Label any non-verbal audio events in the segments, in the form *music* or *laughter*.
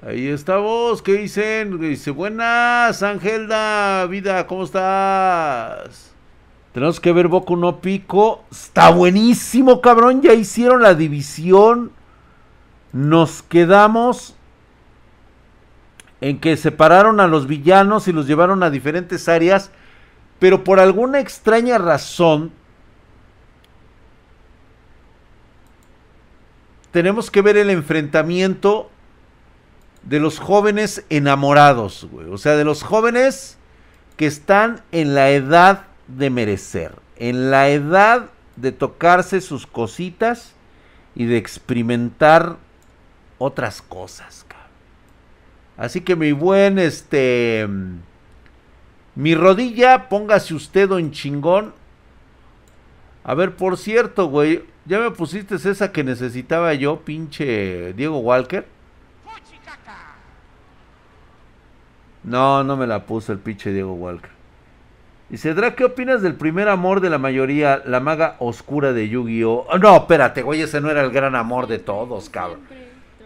Ahí estamos, ¿qué dicen? Dice, buenas, Angelda, vida, ¿cómo estás? Tenemos que ver Boku no Pico. Está buenísimo, cabrón. Ya hicieron la división. Nos quedamos en que separaron a los villanos y los llevaron a diferentes áreas. Pero por alguna extraña razón, tenemos que ver el enfrentamiento de los jóvenes enamorados, güey. O sea, de los jóvenes que están en la edad de merecer, en la edad de tocarse sus cositas y de experimentar otras cosas, cabrón. Así que mi buen, este, mi rodilla, póngase usted en chingón. A ver, por cierto, güey, ya me pusiste esa que necesitaba yo, pinche Diego Walker. No, no me la puso el pinche Diego Walker. Dice, Drake, ¿qué opinas del primer amor de la mayoría, la maga oscura de Yu-Gi-Oh? Oh, no, espérate, güey, ese no era el gran amor de todos, cabrón.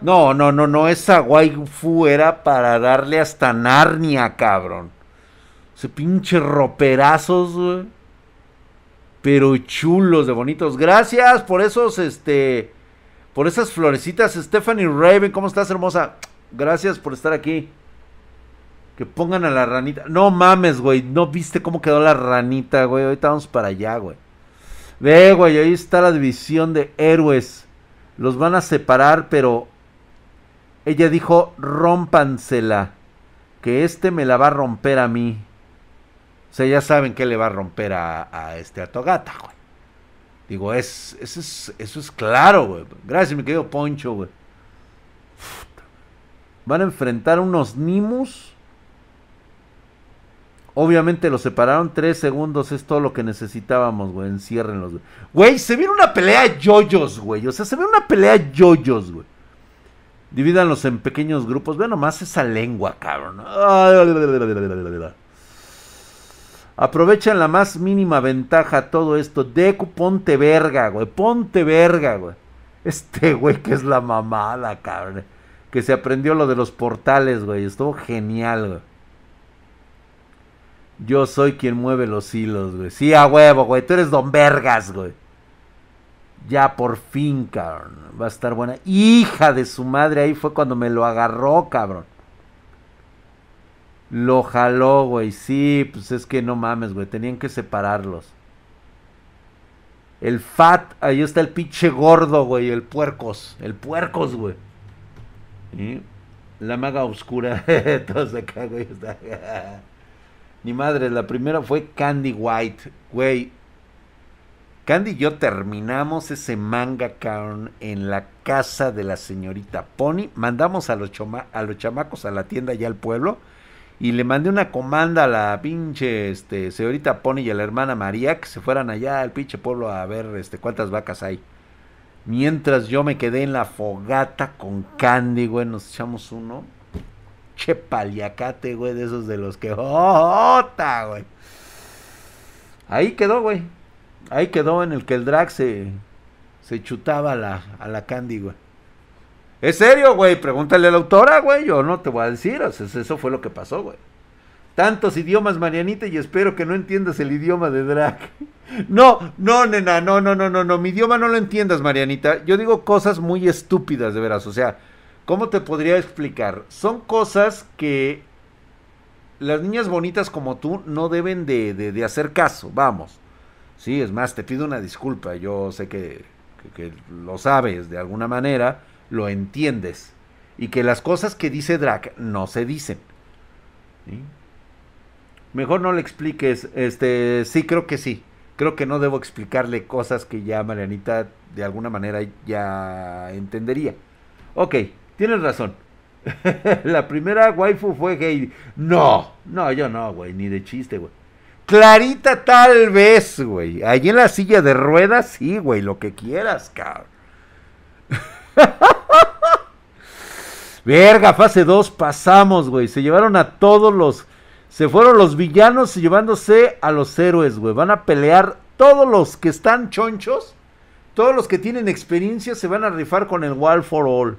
No, no, no, no, esa waifu era para darle hasta Narnia, cabrón. Ese pinche roperazos, güey. Pero chulos de bonitos. Gracias por esos, este, por esas florecitas. Stephanie Raven, ¿cómo estás, hermosa? Gracias por estar aquí. Que pongan a la ranita. No mames, güey. No viste cómo quedó la ranita, güey. Ahorita vamos para allá, güey. Ve, güey. Ahí está la división de héroes. Los van a separar, pero. Ella dijo, rómpansela. Que este me la va a romper a mí. O sea, ya saben que le va a romper a, a este a Togata, güey. Digo, es, eso, es, eso es claro, güey. Gracias, mi querido Poncho, güey. Van a enfrentar unos Nimus Obviamente lo separaron tres segundos, es todo lo que necesitábamos, güey. Enciérrenlos, güey. Güey, se viene una pelea yoyos, güey. O sea, se viene una pelea yoyos, güey. Divídanlos en pequeños grupos. Ve nomás esa lengua, cabrón. Aprovechan la más mínima ventaja todo esto. Deku, ponte verga, güey. Ponte verga, güey. Este güey que es la mamada, cabrón. Que se aprendió lo de los portales, güey. Estuvo genial, güey. Yo soy quien mueve los hilos, güey. Sí, a huevo, güey. Tú eres Don Vergas, güey. Ya por fin, cabrón. Va a estar buena. Hija de su madre, ahí fue cuando me lo agarró, cabrón. Lo jaló, güey. Sí, pues es que no mames, güey. Tenían que separarlos. El fat, ahí está el pinche gordo, güey. El puercos. El puercos, güey. La maga oscura. *laughs* Todos acá, güey. *laughs* Ni madre, la primera fue Candy White. Güey. Candy y yo terminamos ese manga, cabrón, en la casa de la señorita Pony. Mandamos a los, a los chamacos a la tienda allá al pueblo. Y le mandé una comanda a la pinche este, señorita Pony y a la hermana María que se fueran allá al pinche pueblo a ver este, cuántas vacas hay. Mientras yo me quedé en la fogata con Candy, güey, nos echamos uno che paliacate, güey, de esos de los que. ¡Jota, güey! Ahí quedó, güey. Ahí quedó en el que el drag se, se chutaba a la, a la Candy, güey. ¿Es serio, güey? Pregúntale a la autora, güey. Yo no te voy a decir. eso fue lo que pasó, güey. Tantos idiomas, Marianita, y espero que no entiendas el idioma de drag. *laughs* No, no, nena, no, no, no, no, no. Mi idioma no lo entiendas, Marianita. Yo digo cosas muy estúpidas, de veras. O sea, ¿Cómo te podría explicar? Son cosas que las niñas bonitas como tú no deben de, hacer caso, vamos. Sí, es más, te pido una disculpa, yo sé que, lo sabes de alguna manera, lo entiendes. Y que las cosas que dice Drac no se dicen. Mejor no le expliques, este, sí, creo que sí. Creo que no debo explicarle cosas que ya Marianita de alguna manera ya entendería. Ok, Tienes razón. *laughs* la primera waifu fue gay. No, no, yo no, güey, ni de chiste, güey. Clarita tal vez, güey. Allí en la silla de ruedas, sí, güey, lo que quieras, cabrón. *laughs* Verga, fase 2 pasamos, güey. Se llevaron a todos los... Se fueron los villanos llevándose a los héroes, güey. Van a pelear todos los que están chonchos. Todos los que tienen experiencia se van a rifar con el Wall for All.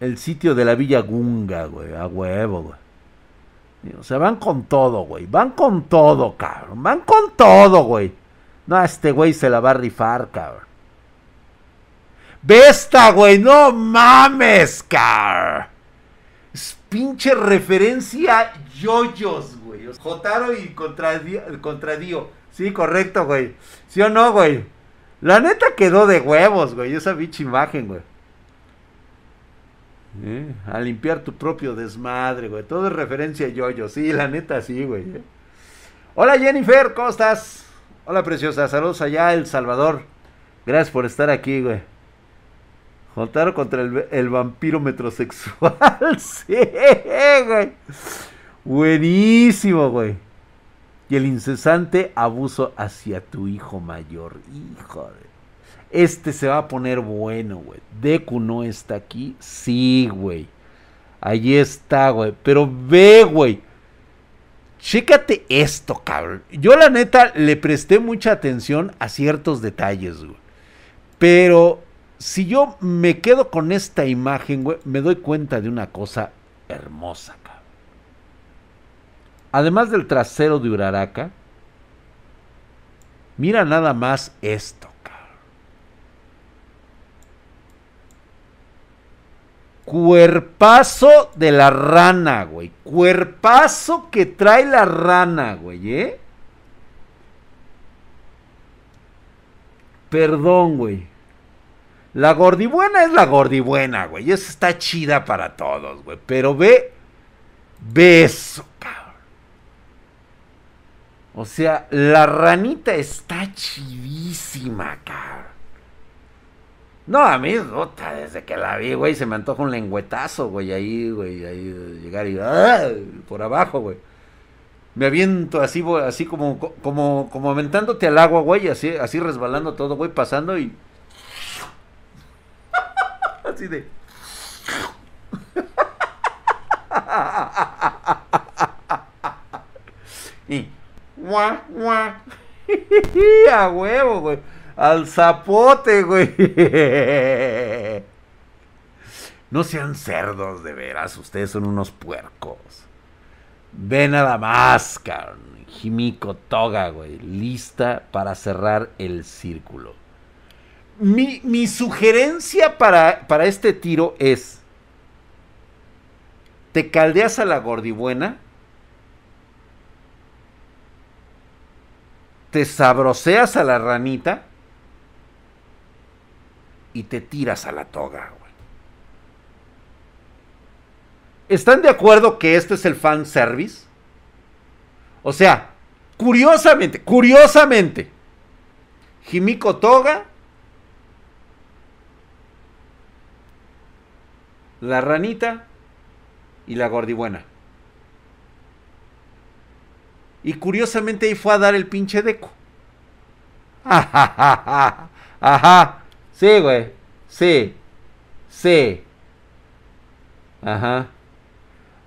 El sitio de la Villa Gunga, güey. A huevo, güey. O sea, van con todo, güey. Van con todo, cabrón. Van con todo, güey. No, este güey se la va a rifar, cabrón. Vesta, güey. No mames, cabrón. Es pinche referencia yoyos, güey. Jotaro y Contradío. Sí, correcto, güey. ¿Sí o no, güey? La neta quedó de huevos, güey. Esa bicha imagen, güey. ¿Eh? A limpiar tu propio desmadre, güey. Todo es referencia a yoyo. Sí, la neta, sí, güey. ¿eh? Hola, Jennifer, ¿cómo estás? Hola, preciosa. Saludos allá, El Salvador. Gracias por estar aquí, güey. Jotaro contra el, el vampiro metrosexual. *laughs* sí, güey. Buenísimo, güey. Y el incesante abuso hacia tu hijo mayor. Hijo de... Este se va a poner bueno, güey. Deku no está aquí. Sí, güey. Allí está, güey. Pero ve, güey. Chécate esto, cabrón. Yo la neta le presté mucha atención a ciertos detalles, güey. Pero si yo me quedo con esta imagen, güey, me doy cuenta de una cosa hermosa. Además del trasero de Uraraka, mira nada más esto, cabrón. Cuerpazo de la rana, güey. Cuerpazo que trae la rana, güey, ¿eh? Perdón, güey. La gordibuena es la gordibuena, güey. Esa está chida para todos, güey. Pero ve, ve eso, cabrón. O sea, la ranita está chidísima, cabrón. No, a mí, desde que la vi, güey, se me antoja un lengüetazo, güey, ahí, güey, ahí, llegar y, ¡ah! por abajo, güey. Me aviento así, güey, así como, como, como aventándote al agua, güey, así, así resbalando todo, güey, pasando y... *laughs* así de... *laughs* y *laughs* a huevo, güey. Al zapote, güey. *laughs* No sean cerdos, de veras. Ustedes son unos puercos. Ve nada más, cabrón. Jimiko Toga, güey. Lista para cerrar el círculo. Mi, mi sugerencia para, para este tiro es. Te caldeas a la gordibuena te sabroseas a la ranita y te tiras a la toga. ¿Están de acuerdo que esto es el fan service? O sea, curiosamente, curiosamente, Jimiko Toga, la ranita y la gordibuena. Y curiosamente ahí fue a dar el pinche deco. Ajá. Sí, güey. Sí. Sí. Ajá.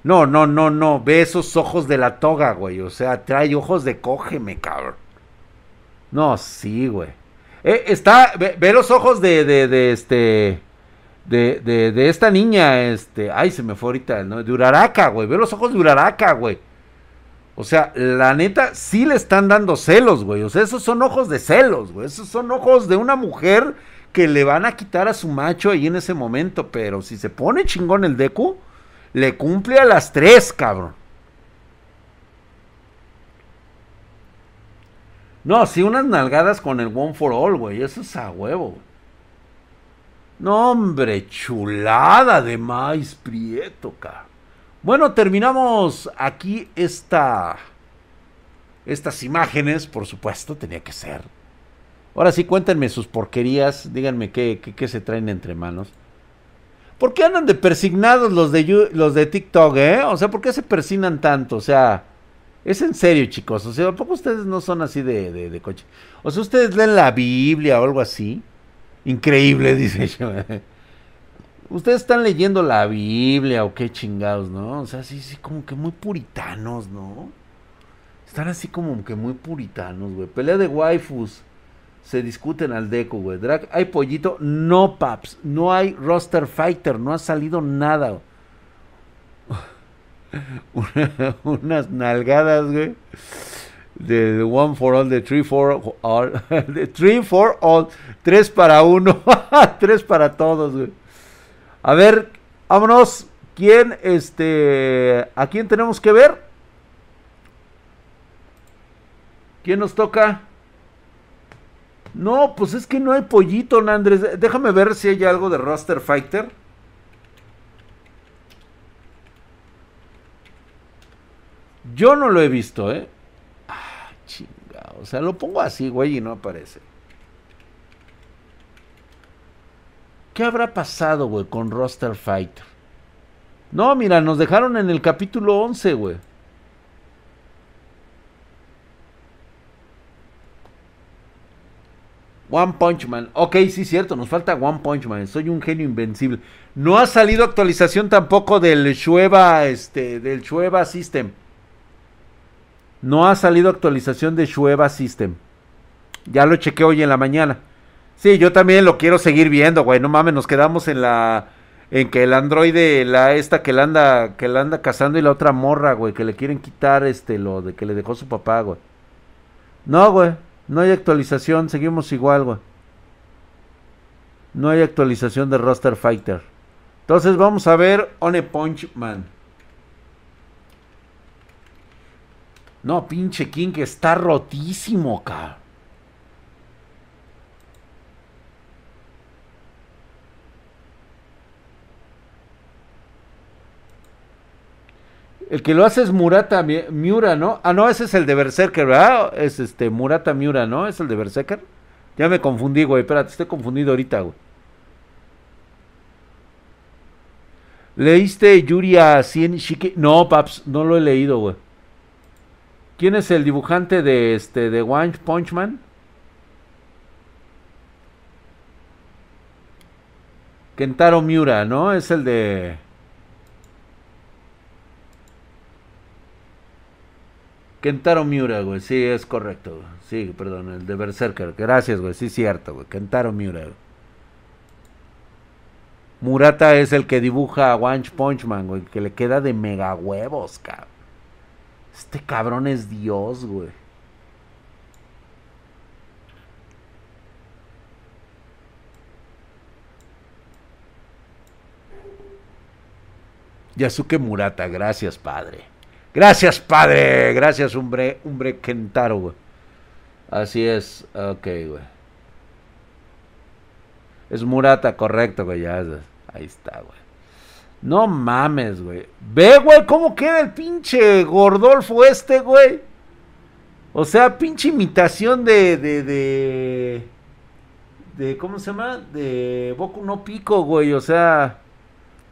No, no, no, no. Ve esos ojos de la toga, güey. O sea, trae ojos de cógeme, cabrón. No, sí, güey. Eh, está, ve, los ojos de, de, de este, de, de, de, esta niña, este, ay, se me fue ahorita, ¿no? De Uraraka, güey. Ve los ojos de Uraraka, güey. O sea, la neta, sí le están dando celos, güey. O sea, esos son ojos de celos, güey. Esos son ojos de una mujer que le van a quitar a su macho ahí en ese momento. Pero si se pone chingón el Deku, le cumple a las tres, cabrón. No, sí, unas nalgadas con el One for All, güey. Eso es a huevo, güey. No, hombre, chulada de maíz prieto, cabrón. Bueno, terminamos aquí esta, estas imágenes, por supuesto, tenía que ser. Ahora sí, cuéntenme sus porquerías, díganme qué, qué, se traen entre manos. ¿Por qué andan de persignados los de, los de TikTok, eh? O sea, ¿por qué se persignan tanto? O sea, es en serio, chicos. O sea, ¿a poco ustedes no son así de, de, de coche? O sea, ¿ustedes leen la Biblia o algo así? Increíble, *laughs* dice yo. Ustedes están leyendo la Biblia o qué chingados, ¿no? O sea, sí, sí, como que muy puritanos, ¿no? Están así como que muy puritanos, güey. Pelea de waifus. Se discuten al deco, güey. Drag, ¿hay pollito? No, paps. No hay roster fighter. No ha salido nada. *laughs* unas nalgadas, güey. De, One for All, de Three for All. *laughs* De Three for All. Tres para uno. *laughs* Tres para todos, güey. A ver, vámonos. ¿Quién, este, a quién tenemos que ver? ¿Quién nos toca? No, pues es que no hay pollito, Andrés. Déjame ver si hay algo de Roster Fighter. Yo no lo he visto, ¿eh? Ah, chingado. O sea, lo pongo así, güey, y no aparece. ¿Qué habrá pasado, güey, con Roster Fighter? No, mira, nos dejaron en el capítulo 11, güey. One Punch Man. Ok, sí, cierto, nos falta One Punch Man. Soy un genio invencible. No ha salido actualización tampoco del Shueva, este, del Shueva System. No ha salido actualización de Shueva System. Ya lo chequé hoy en la mañana. Sí, yo también lo quiero seguir viendo, güey. No mames, nos quedamos en la en que el androide, la esta que la anda, que la anda cazando y la otra morra, güey, que le quieren quitar este lo de que le dejó su papá, güey. No, güey, no hay actualización, seguimos igual, güey. No hay actualización de Roster Fighter. Entonces vamos a ver One Punch Man. No, pinche King que está rotísimo, cabrón. El que lo hace es Murata Miura, ¿no? Ah, no, ese es el de Berserker, ¿verdad? Es este Murata Miura, ¿no? Es el de Berserker. Ya me confundí, güey. Espérate, estoy confundido ahorita, güey. ¿Leíste Yuri a Cien Shiki? No, paps, no lo he leído, güey. ¿Quién es el dibujante de este de One Punch Man? Kentaro Miura, ¿no? Es el de Kentaro Miura, güey. Sí, es correcto. Sí, perdón, el de Berserker. Gracias, güey. Sí, cierto, güey. Kentaro Miura. Murata es el que dibuja a One Punch Man, güey. Que le queda de mega huevos, cabrón. Este cabrón es Dios, güey. Yasuke Murata, gracias, padre. Gracias, padre. Gracias, hombre, hombre Kentaro, güey. Así es. Ok, güey. Es Murata, correcto, güey. Ahí está, güey. No mames, güey. Ve, güey, cómo queda el pinche Gordolfo este, güey. O sea, pinche imitación de, de, de, de, ¿cómo se llama? De Boku no Pico, güey. O sea,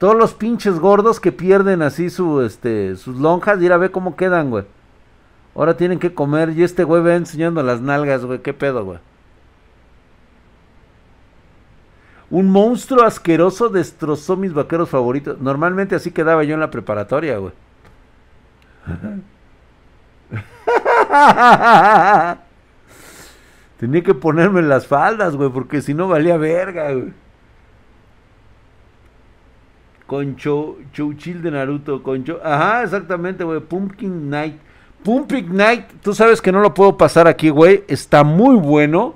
todos los pinches gordos que pierden así su, este, sus lonjas, y a ver cómo quedan, güey. Ahora tienen que comer y este güey va enseñando las nalgas, güey. ¿Qué pedo, güey? Un monstruo asqueroso destrozó mis vaqueros favoritos. Normalmente así quedaba yo en la preparatoria, güey. *laughs* Tenía que ponerme las faldas, güey, porque si no valía verga, güey. Con Chouchil de Naruto. Con Ajá, exactamente, güey. Pumpkin Night. Pumpkin Night, tú sabes que no lo puedo pasar aquí, güey. Está muy bueno,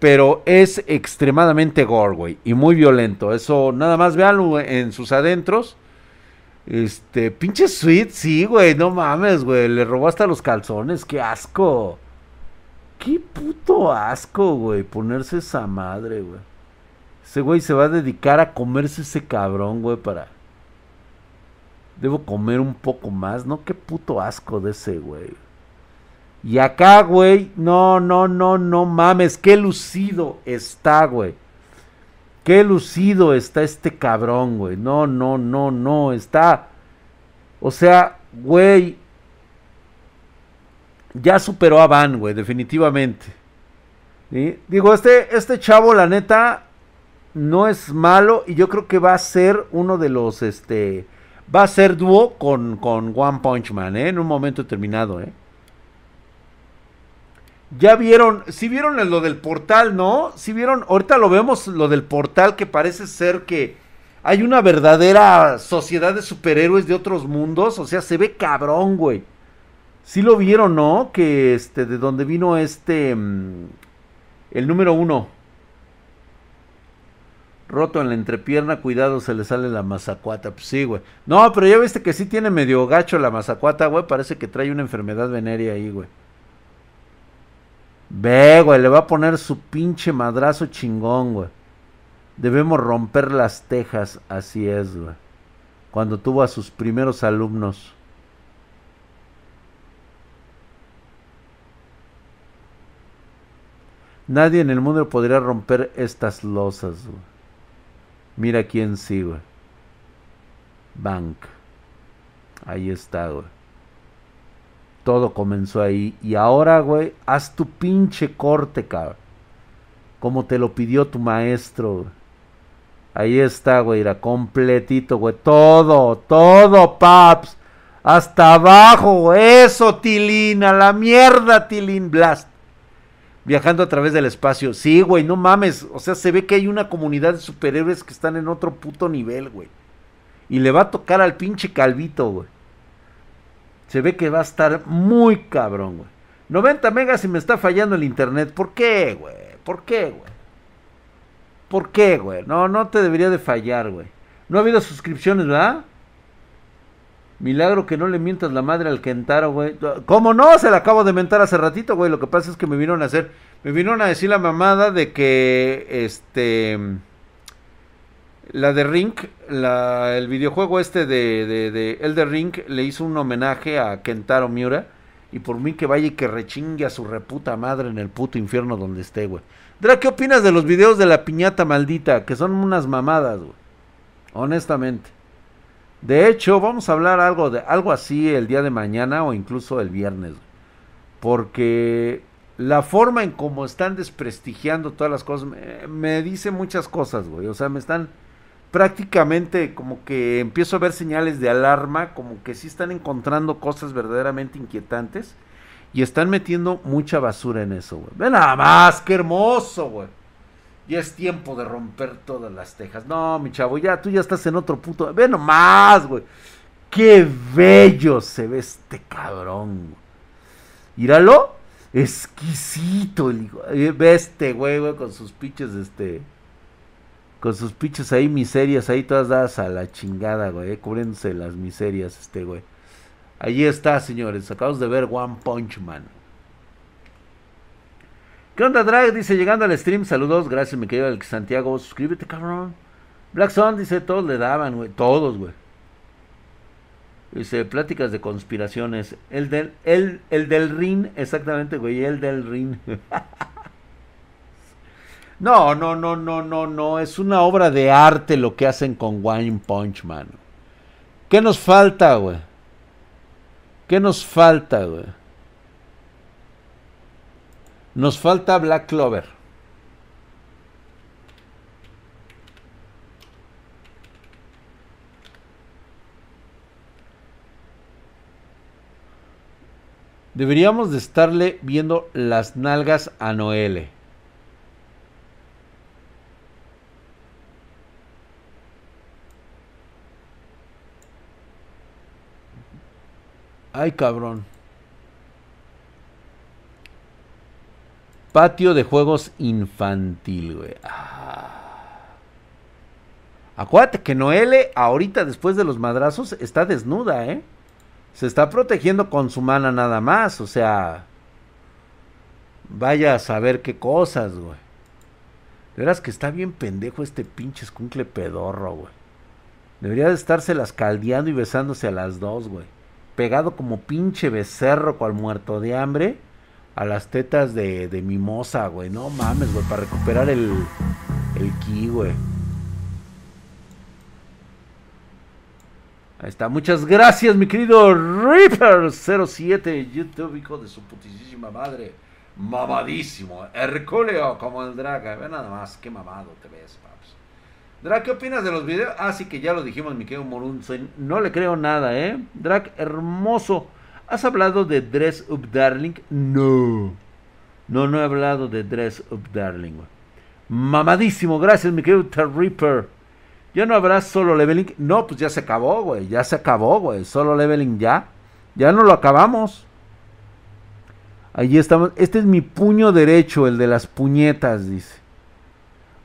pero es extremadamente gore, güey. Y muy violento. Eso, nada más véanlo en sus adentros. Este, pinche sweet, sí, güey. No mames, güey. Le robó hasta los calzones. Qué asco. Qué puto asco, güey. Ponerse esa madre, güey. Ese güey se va a dedicar a comerse ese cabrón, güey, para Debo comer un poco más, ¿no? Qué puto asco de ese, güey. Y acá, güey, no, no, no, no mames, qué lucido está, güey. Qué lucido está este cabrón, güey. No, no, no, no, está... O sea, güey... Ya superó a Van, güey, definitivamente. Digo, este, este chavo, la neta, no es malo y yo creo que va a ser uno de los, este va a ser dúo con, con One Punch Man, ¿eh? En un momento determinado, ¿eh? Ya vieron, si vieron lo del portal, ¿no? Si vieron, ahorita lo vemos, lo del portal que parece ser que hay una verdadera sociedad de superhéroes de otros mundos. O sea, se ve cabrón, güey. Si lo vieron, ¿no? Que este, de donde vino este, mm, el número uno. Roto en la entrepierna, cuidado, se le sale la mazacuata. Pues sí, güey. No, pero ya viste que sí tiene medio gacho la mazacuata, güey. Parece que trae una enfermedad venérea ahí, güey. Ve, güey, le va a poner su pinche madrazo chingón, güey. Debemos romper las tejas, así es, güey. Cuando tuvo a sus primeros alumnos. Nadie en el mundo podría romper estas losas, güey. Mira quién sí, güey. Bank. Ahí está, güey. Todo comenzó ahí. Y ahora, güey, haz tu pinche corte, cabrón. Como te lo pidió tu maestro. Ahí está, güey, era completito, güey. Todo, todo, paps. Hasta abajo, Eso, Tilín. A la mierda, Tilín Blast. Viajando a través del espacio. Sí, güey, no mames. O sea, se ve que hay una comunidad de superhéroes que están en otro puto nivel, güey. Y le va a tocar al pinche calvito, güey. Se ve que va a estar muy cabrón, güey. 90 megas y me está fallando el internet. ¿Por qué, güey? ¿Por qué, güey? ¿Por qué, güey? No, no te debería de fallar, güey. No ha habido suscripciones, ¿verdad? Milagro que no le mientas la madre al Kentaro, güey. ¿Cómo no? Se la acabo de mentar hace ratito, güey. Lo que pasa es que me vinieron a hacer. Me vinieron a decir la mamada de que. Este. La de Ring, la, el videojuego este de, de, de Elder Ring le hizo un homenaje a Kentaro Miura. Y por mí que vaya y que rechingue a su reputa madre en el puto infierno donde esté, güey. Dra, ¿qué opinas de los videos de la piñata maldita? Que son unas mamadas, güey. Honestamente. De hecho, vamos a hablar algo de algo así el día de mañana o incluso el viernes. Porque la forma en cómo están desprestigiando todas las cosas me, dice muchas cosas, güey. O sea, me están prácticamente como que empiezo a ver señales de alarma, como que sí están encontrando cosas verdaderamente inquietantes y están metiendo mucha basura en eso, güey. Ve nada más, qué hermoso, güey. Ya es tiempo de romper todas las tejas. No, mi chavo, ya tú ya estás en otro puto. Ve nomás, güey. Qué bello se ve este cabrón. Míralo. Exquisito el hijo. Ve este güey, güey, con sus pinches, este con sus pinches ahí miserias, ahí todas dadas a la chingada, güey, eh, cubriéndose las miserias, este güey. Allí está, señores, acabamos de ver One Punch Man. ¿Qué onda, Drag? Dice, llegando al stream, saludos, gracias, mi querido Santiago, suscríbete, cabrón. Black Sun dice, todos le daban, güey, todos, güey. Dice, pláticas de conspiraciones. El del, el, el del ring, exactamente, güey, el del ring. *laughs* No, no, no, no, no, no. Es una obra de arte lo que hacen con Wine Punch Man. ¿Qué nos falta, güey? ¿Qué nos falta, güey? Nos falta Black Clover. Deberíamos de estarle viendo las nalgas a Noele. Ay, cabrón. Patio de juegos infantil, güey. Ah. Acuérdate que Noelle, ahorita después de los madrazos, está desnuda, ¿eh? Se está protegiendo con su mana nada más, o sea. Vaya a saber qué cosas, güey. De veras que está bien pendejo este pinche escuncle pedorro, güey. Debería de las caldeando y besándose a las dos, güey pegado como pinche becerro cual muerto de hambre a las tetas de, de mimosa, güey. No mames, güey, para recuperar el, el ki, güey. Ahí está, muchas gracias, mi querido Reaper07, YouTube, hijo de su putísima madre. Mamadísimo, Herculeo como el draga. Ve nada más, qué mamado te ves, Drac, ¿qué opinas de los videos? Ah, sí que ya lo dijimos, mi querido Morunzen. No le creo nada, ¿eh? Drac, hermoso. ¿Has hablado de Dress Up Darling? No. No, no he hablado de Dress Up Darling. Mamadísimo, gracias, mi querido Reaper. ¿Ya no habrá solo leveling? No, pues ya se acabó, güey. Ya se acabó, güey. Solo leveling ya. Ya no lo acabamos. Allí estamos. Este es mi puño derecho, el de las puñetas, dice.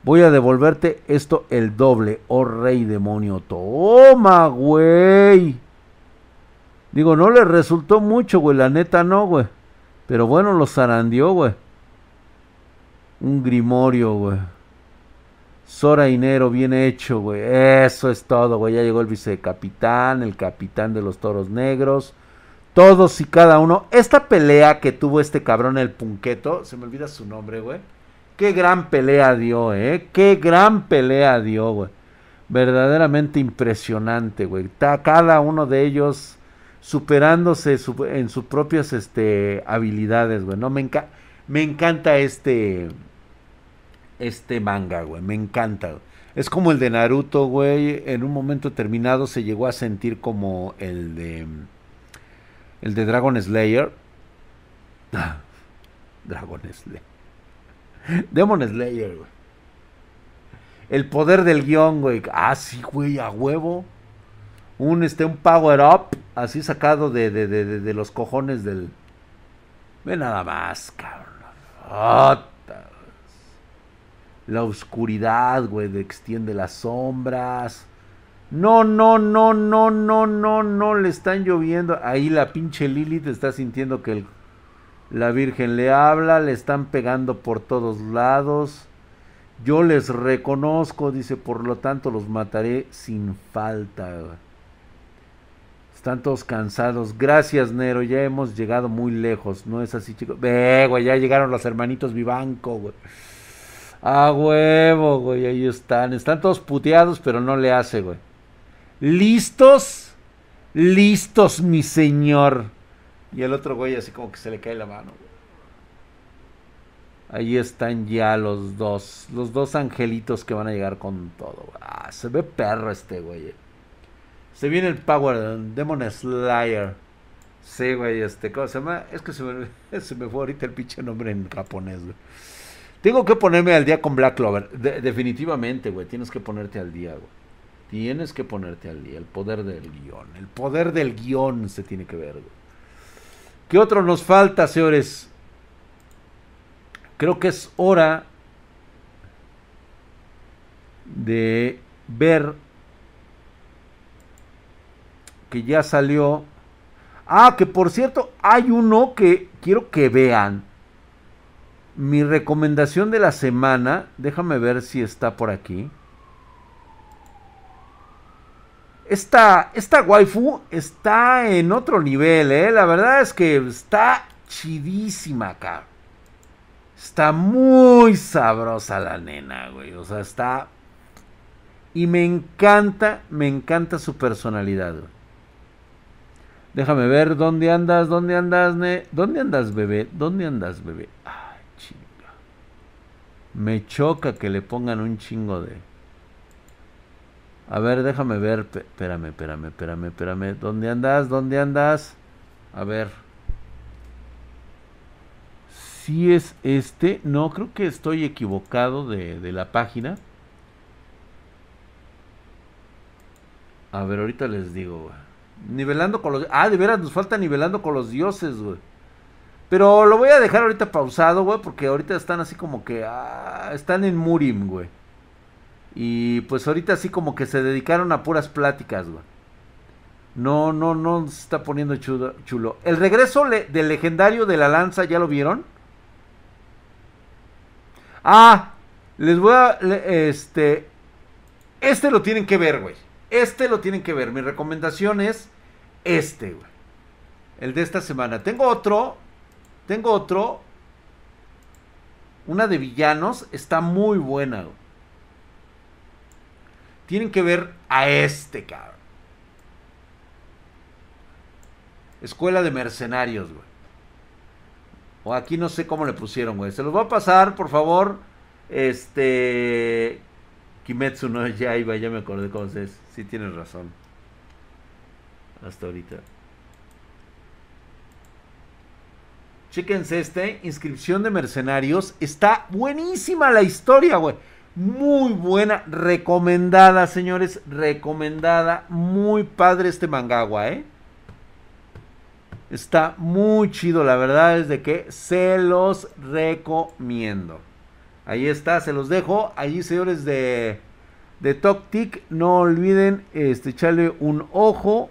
Voy a devolverte esto el doble, oh rey demonio. Toma, güey. Digo, no le resultó mucho, güey. La neta no, güey. Pero bueno, lo zarandió, güey. Un grimorio, güey. Sora Inero, bien hecho, güey. Eso es todo, güey. Ya llegó el vicecapitán, el capitán de los toros negros. Todos y cada uno. Esta pelea que tuvo este cabrón, el punqueto. Se me olvida su nombre, güey. Qué gran pelea dio, eh. Qué gran pelea dio, güey. Verdaderamente impresionante, güey. Cada uno de ellos superándose en sus propias este, habilidades, güey. No, me, me encanta este este manga, güey. Me encanta. Es como el de Naruto, güey. En un momento determinado se llegó a sentir como el de. El de Dragon Slayer. *laughs* Dragon Slayer. Demon Slayer, güey. El poder del guion, güey. Ah, sí, güey, a huevo. Un, este, un power up. Así sacado de, de, de, de los cojones del. Ve nada más, cabrón. La oscuridad, güey, extiende las sombras. No, no, no, no, no, no, no, le están lloviendo. Ahí la pinche Lilith está sintiendo que la Virgen le habla, le están pegando por todos lados. Yo les reconozco, dice, por lo tanto los mataré sin falta. Están todos cansados. Gracias, Nero, ya hemos llegado muy lejos. No es así, chicos. Ve, güey, ya llegaron los hermanitos Vivanco, güey. A huevo, güey, ahí están. Están todos puteados, pero no le hace, güey. ¿Listos? Listos, mi señor. Y el otro güey así como que se le cae la mano, güey. Ahí están ya los dos. Los dos angelitos que van a llegar con todo. Ah, se ve perro este güey. Se viene el Power Demon Slayer. Sí, güey, este, ¿cómo se llama? Es que se me, *laughs* se me fue ahorita el pinche nombre en japonés, güey. Tengo que ponerme al día con Black Clover. definitivamente, güey. Tienes que ponerte al día, güey. Tienes que ponerte al día. El poder del guion. El poder del guion se tiene que ver, güey. ¿Qué otro nos falta, señores? Creo que es hora de ver que ya salió. Ah, que por cierto, hay uno que quiero que vean. Mi recomendación de la semana, déjame ver si está por aquí. Esta, esta waifu está en otro nivel, ¿eh? La verdad es que está chidísima acá. Está muy sabrosa la nena, güey. O sea, está... Y me encanta, me encanta su personalidad, Déjame ver, ¿dónde andas? ¿Dónde andas, ne? ¿Dónde andas, bebé? ¿Dónde andas, bebé? Me choca que le pongan un chingo de... A ver, déjame ver. Espérame, espérame, espérame, espérame. ¿Dónde andas? ¿Dónde andas? A ver. Si es este. No, creo que estoy equivocado de, de la página. A ver, ahorita les digo. Nivelando con los... Ah, de veras, nos falta nivelando con los dioses, güey. Pero lo voy a dejar ahorita pausado, güey, porque ahorita están así como que... Ah, están en Murim, güey. Y pues ahorita así como que se dedicaron a puras pláticas, güey. No, no, no se está poniendo chulo. chulo. El regreso del legendario de la lanza, ¿ya lo vieron? Ah, les voy a... Este... Este lo tienen que ver, güey. Este lo tienen que ver. Mi recomendación es este, güey. El de esta semana. Tengo otro tengo otro. Una de villanos. Está muy buena. Tienen que ver a este, cabrón. Escuela de mercenarios, güey. O aquí no sé cómo le pusieron, güey. Se los voy a pasar, por favor. Este. Kimetsu no ya iba, ya me acordé cómo es. Sí tienes razón. Hasta ahorita. Chéquense este, inscripción de mercenarios. Está buenísima la historia, güey. Muy buena, recomendada, señores. Recomendada. Muy padre este mangagua, ¿eh? Está muy chido, la verdad es de que se los recomiendo. Ahí está, se los dejo. Allí, señores de, de no olviden este, echarle un ojo.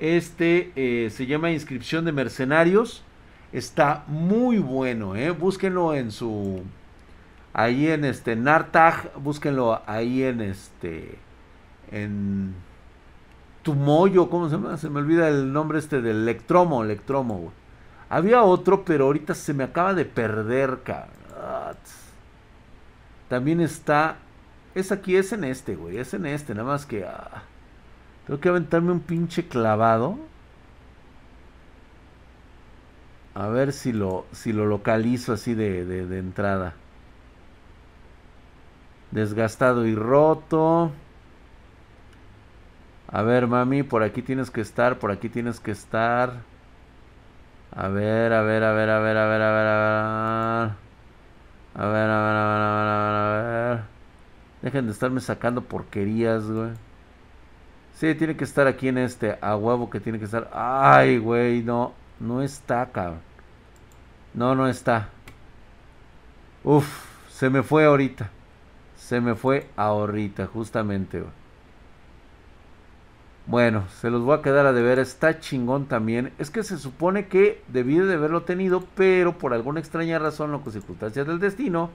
Este eh, se llama Inscripción de Mercenarios. Está muy bueno, ¿eh? Búsquenlo en su... Ahí en este Nartag, búsquenlo ahí en este... En Tumoyo, ¿cómo se llama? Se me olvida el nombre este del Electromo, Electromo, Había otro, pero ahorita se me acaba de perder, cabrón. También está... Es aquí, es en este, güey. Es en este, nada más que... Ah, tengo que aventarme un pinche clavado. A ver si lo, si lo localizo así de, de, entrada. Desgastado y roto. A ver, mami, por aquí tienes que estar, por aquí tienes que estar. A ver, a ver, a ver, a ver, a ver, a ver, a ver. A ver, a ver, a ver, a ver, a ver. Dejen de estarme sacando porquerías, güey. Sí, tiene que estar aquí en este. A huevo que tiene que estar. Ay, güey, no. No está, cabrón. No, no está. Uf, se me fue ahorita. Se me fue ahorita, justamente. Bueno, se los voy a quedar a deber. Está chingón también. Es que se supone que debí de haberlo tenido, pero por alguna extraña razón o circunstancias del destino,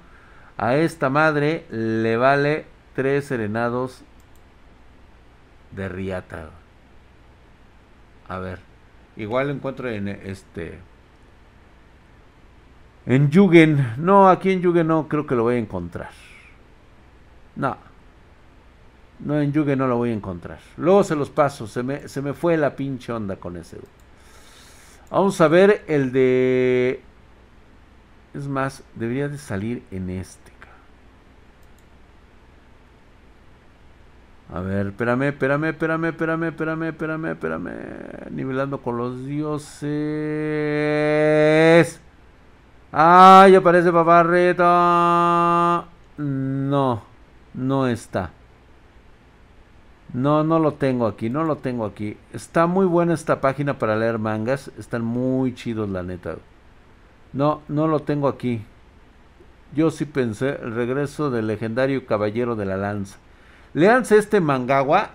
a esta madre le vale tres serenados de riata. A ver, igual lo encuentro en este en Yugen, no, aquí en Yugen no creo que lo voy a encontrar. No. No, en Yugen no lo voy a encontrar. Luego se los paso, se me, se me fue la pinche onda con ese. Vamos a ver el de... Es más, debería de salir en este. A ver, espérame, espérame, espérame, espérame, espérame, espérame, espérame. Nivelando con los dioses. ¡Ay, aparece Paparreta! No, no está. No, no lo tengo aquí, no lo tengo aquí. Está muy buena esta página para leer mangas. Están muy chidos, la neta. No, no lo tengo aquí. Yo sí pensé el regreso del legendario Caballero de la Lanza. Leanse este Mangawa.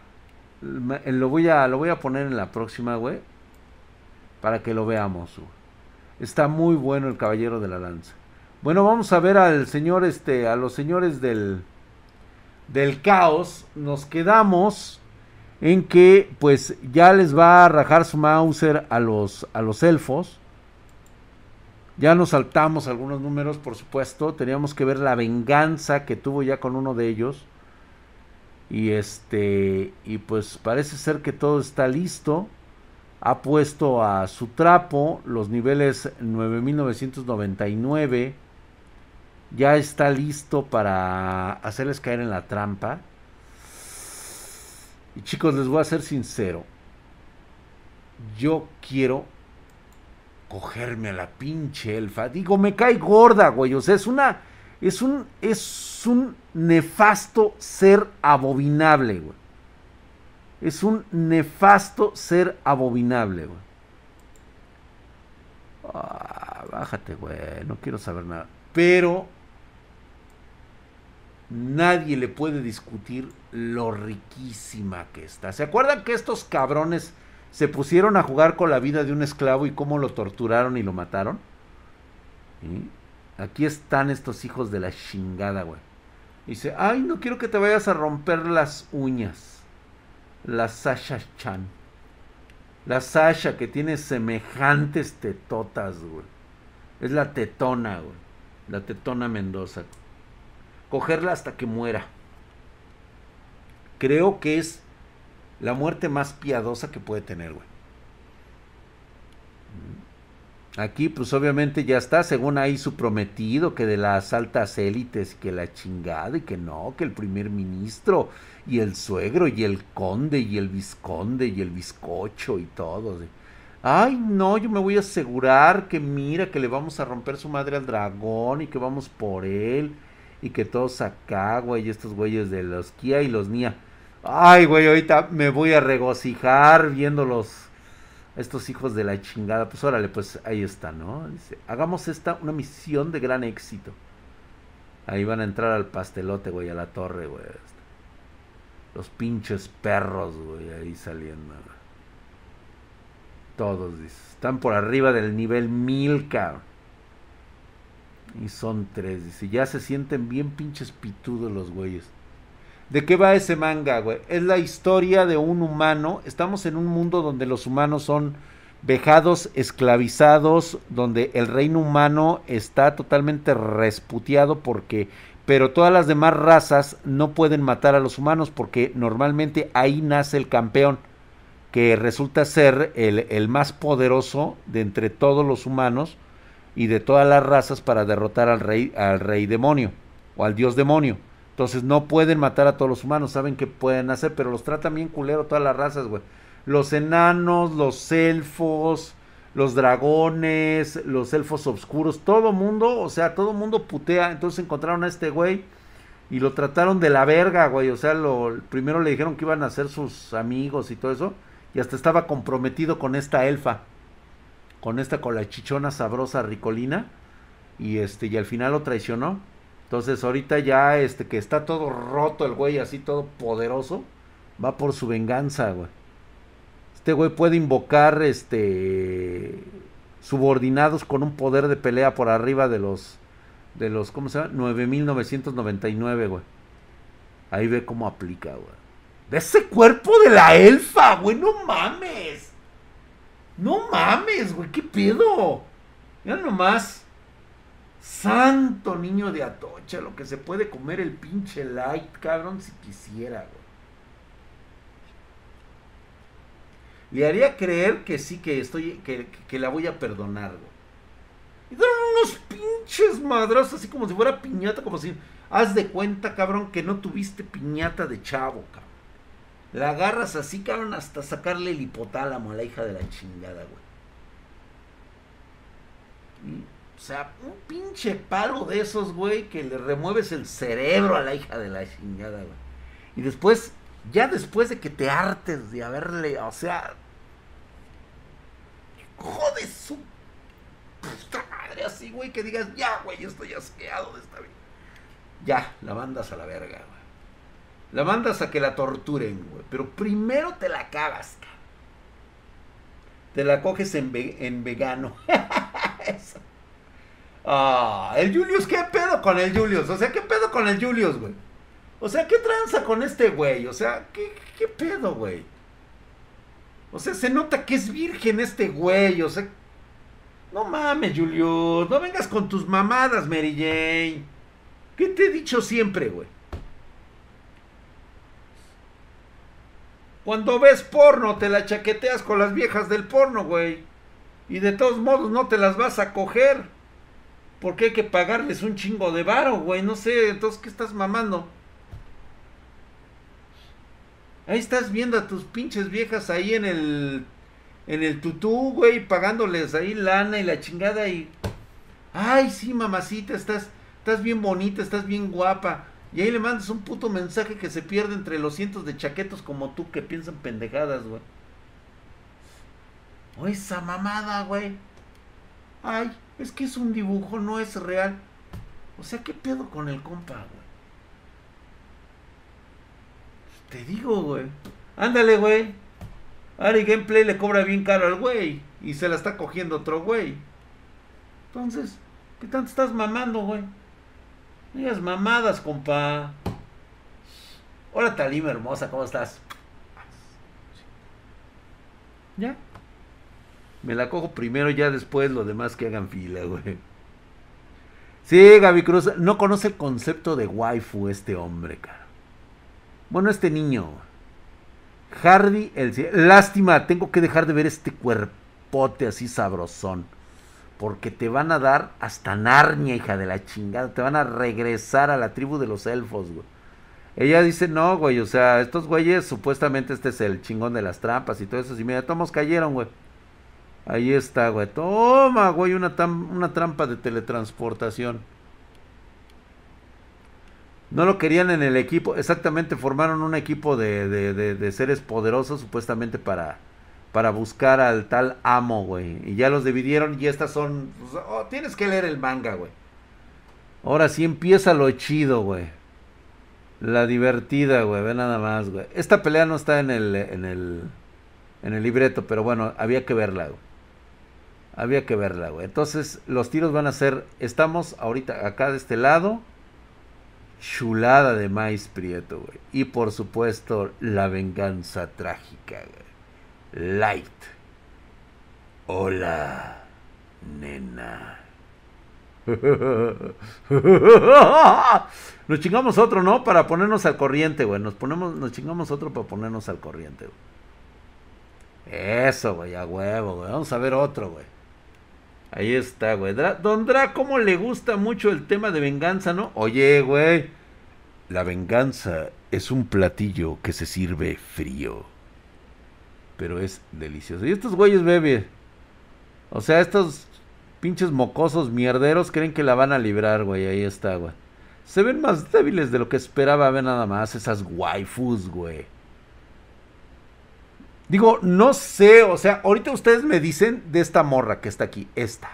Lo voy a, lo voy a poner en la próxima, güey. Para que lo veamos. Está muy bueno el Caballero de la Lanza. Bueno, vamos a ver al señor, este, a los señores del, del caos. Nos quedamos en que, pues, ya les va a rajar su Mauser a los, a los elfos. Ya nos saltamos algunos números, por supuesto. Teníamos que ver la venganza que tuvo ya con uno de ellos. Y este, y pues parece ser que todo está listo ha puesto a su trapo los niveles 9999. Ya está listo para hacerles caer en la trampa. Y chicos, les voy a ser sincero. Yo quiero cogerme a la pinche elfa. Digo, me cae gorda, güey. O sea, es una. Es un. Es un nefasto ser abominable, güey. Es un nefasto ser abominable, güey. Ah, bájate, güey. No quiero saber nada. Pero nadie le puede discutir lo riquísima que está. ¿Se acuerdan que estos cabrones se pusieron a jugar con la vida de un esclavo y cómo lo torturaron y lo mataron? Aquí están estos hijos de la chingada, güey. Dice, ay, no quiero que te vayas a romper las uñas la Sasha Chan. La Sasha que tiene semejantes tetotas, güey. Es la tetona, güey. La tetona Mendoza. Cogerla hasta que muera. Creo que es la muerte más piadosa que puede tener, güey. Aquí, pues obviamente ya está, según ahí su prometido, que de las altas élites, que la chingada y que no, que el primer ministro y el suegro y el conde y el visconde y el bizcocho y todo. Ay, no, yo me voy a asegurar que mira que le vamos a romper su madre al dragón y que vamos por él. Y que todos acá, güey, estos güeyes de los Kia y los Nia. Ay, güey, ahorita me voy a regocijar viéndolos. Estos hijos de la chingada. Pues órale, pues ahí está, ¿no? Dice, hagamos esta una misión de gran éxito. Ahí van a entrar al pastelote, güey, a la torre, güey. Los pinches perros, güey, ahí saliendo. Todos, dice. Están por arriba del nivel 1000, cabrón. Y son tres, dice. Ya se sienten bien pinches pitudos los güeyes. ¿De qué va ese manga, güey? Es la historia de un humano. Estamos en un mundo donde los humanos son vejados, esclavizados, donde el reino humano está totalmente resputeado porque, pero todas las demás razas no pueden matar a los humanos porque normalmente ahí nace el campeón, que resulta ser el, el más poderoso de entre todos los humanos y de todas las razas para derrotar al rey, al rey demonio o al dios demonio. Entonces no pueden matar a todos los humanos, saben que pueden hacer, pero los tratan bien culero todas las razas, güey los enanos, los elfos, los dragones, los elfos oscuros, todo mundo, o sea, todo mundo putea. Entonces encontraron a este güey y lo trataron de la verga, güey. O sea, lo, primero le dijeron que iban a ser sus amigos y todo eso. Y hasta estaba comprometido con esta elfa. Con esta con la chichona sabrosa ricolina. Y este, y al final lo traicionó. Entonces ahorita ya este que está todo roto el güey, así todo poderoso, va por su venganza, güey. Este güey puede invocar este subordinados con un poder de pelea por arriba de los de los ¿cómo se llama? 9999, güey. Ahí ve cómo aplica, güey. De ese cuerpo de la elfa, güey, no mames. No mames, güey, qué pedo. Ya nomás. Santo niño de Atocha, lo que se puede comer el pinche light, cabrón, si quisiera, güey. le haría creer que sí, que estoy, que, la voy a perdonar, güey. Y dan unos pinches madrazos, así como si fuera piñata, como si, haz de cuenta, cabrón, que no tuviste piñata de chavo, cabrón. La agarras así, cabrón, hasta sacarle el hipotálamo a la hija de la chingada, güey. o sea, un pinche palo de esos, güey, que le remueves el cerebro a la hija de la chingada, güey. Y después ya después de que te hartes de haberle, o sea, jode su puta madre así, güey, que digas, ya, güey, estoy asqueado de esta vida. Ya, la mandas a la verga, güey. La mandas a que la torturen, güey. Pero primero te la cagas, Te la coges en, en vegano. *laughs* Ah, el Julius, ¿qué pedo con el Julius? O sea, ¿qué pedo con el Julius, güey? O sea, ¿qué tranza con este güey? O sea, ¿qué, qué pedo, güey? O sea, se nota que es virgen este güey. O sea, no mames, Julius. No vengas con tus mamadas, Mary Jane. ¿Qué te he dicho siempre, güey? Cuando ves porno, te la chaqueteas con las viejas del porno, güey. Y de todos modos no te las vas a coger. Porque hay que pagarles un chingo de varo, güey. No sé, entonces, ¿qué estás mamando? Ahí estás viendo a tus pinches viejas ahí en el en el tutú, güey, pagándoles ahí lana y la chingada y ay, sí, mamacita, estás estás bien bonita, estás bien guapa. Y ahí le mandas un puto mensaje que se pierde entre los cientos de chaquetos como tú que piensan pendejadas, güey. O esa mamada, güey. Ay, es que es un dibujo, no es real. O sea, ¿qué pedo con el compa, güey? Te digo, güey. Ándale, güey. Ari Gameplay le cobra bien caro al güey. Y se la está cogiendo otro güey. Entonces, ¿qué tanto estás mamando, güey? Digas mamadas, compa. Hola, Talima hermosa, ¿cómo estás? ¿Ya? Me la cojo primero, ya después lo demás que hagan fila, güey. Sí, Gaby Cruz, no conoce el concepto de waifu este hombre, cara. Bueno, este niño. Hardy, el lástima, tengo que dejar de ver este cuerpote así sabrosón. Porque te van a dar hasta Narnia, hija de la chingada. Te van a regresar a la tribu de los elfos, güey. Ella dice, no, güey, o sea, estos güeyes, supuestamente este es el chingón de las trampas y todo eso. Y mira, todos cayeron, güey. Ahí está, güey. Toma, güey, una, una trampa de teletransportación. No lo querían en el equipo. Exactamente, formaron un equipo de, de, de, seres poderosos supuestamente para, para buscar al tal amo, güey. Y ya los dividieron y estas son... Pues, oh, tienes que leer el manga, güey. Ahora sí empieza lo chido, güey. La divertida, güey. Ve nada más, güey. Esta pelea no está en el, en el, en el libreto, pero bueno, había que verla, güey. Había que verla, güey. Entonces, los tiros van a ser. Estamos ahorita acá de este lado. Chulada de maíz prieto, güey. Y por supuesto, la venganza trágica, güey. Light. Hola, nena. *laughs* Nos chingamos otro, ¿no? Para ponernos al corriente, güey. Nos ponemos, nos chingamos otro para ponernos al corriente. Eso, güey, a huevo, güey. Vamos a ver otro, güey. Ahí está, güey. Don Dra, ¿cómo le gusta mucho el tema de venganza, no? Oye, güey. La venganza es un platillo que se sirve frío. Pero es delicioso. Y estos güeyes, bebé. O sea, estos pinches mocosos mierderos creen que la van a librar, güey. Ahí está, güey. Se ven más débiles de lo que esperaba ver nada más esas waifus, güey. Digo, no sé, o sea, ahorita ustedes me dicen de esta morra que está aquí, esta.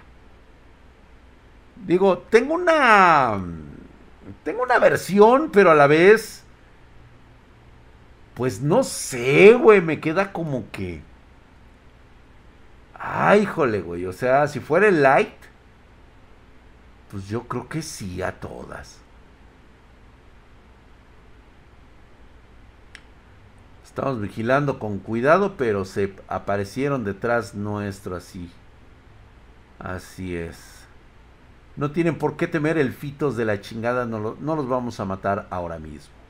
Digo, tengo una... Tengo una versión, pero a la vez... Pues no sé, güey, me queda como que... Ay, jole, güey, o sea, si fuera el light, pues yo creo que sí a todas. Estamos vigilando con cuidado, pero se aparecieron detrás nuestro así. Así es. No tienen por qué temer el fitos de la chingada, no, no los vamos a matar ahora mismo.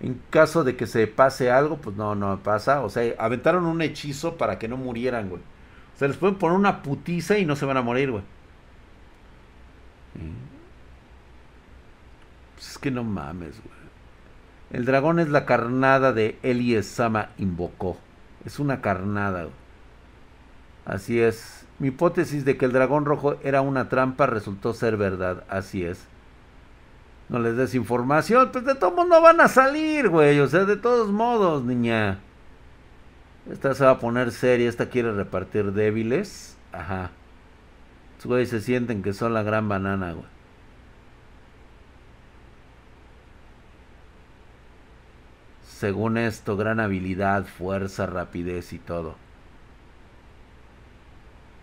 En caso de que se pase algo, pues no, no pasa. O sea, aventaron un hechizo para que no murieran, güey. O sea, les pueden poner una putiza y no se van a morir, güey. Pues es que no mames, güey. El dragón es la carnada de Sama invocó. Es una carnada. Así es. Mi hipótesis de que el dragón rojo era una trampa resultó ser verdad. Así es. No les des información. Pues de todos no van a salir, güey. O sea, de todos modos, niña. Esta se va a poner seria. Esta quiere repartir débiles. Ajá. Los güeyes se sienten que son la gran banana, güey. Según esto, gran habilidad, fuerza, rapidez y todo.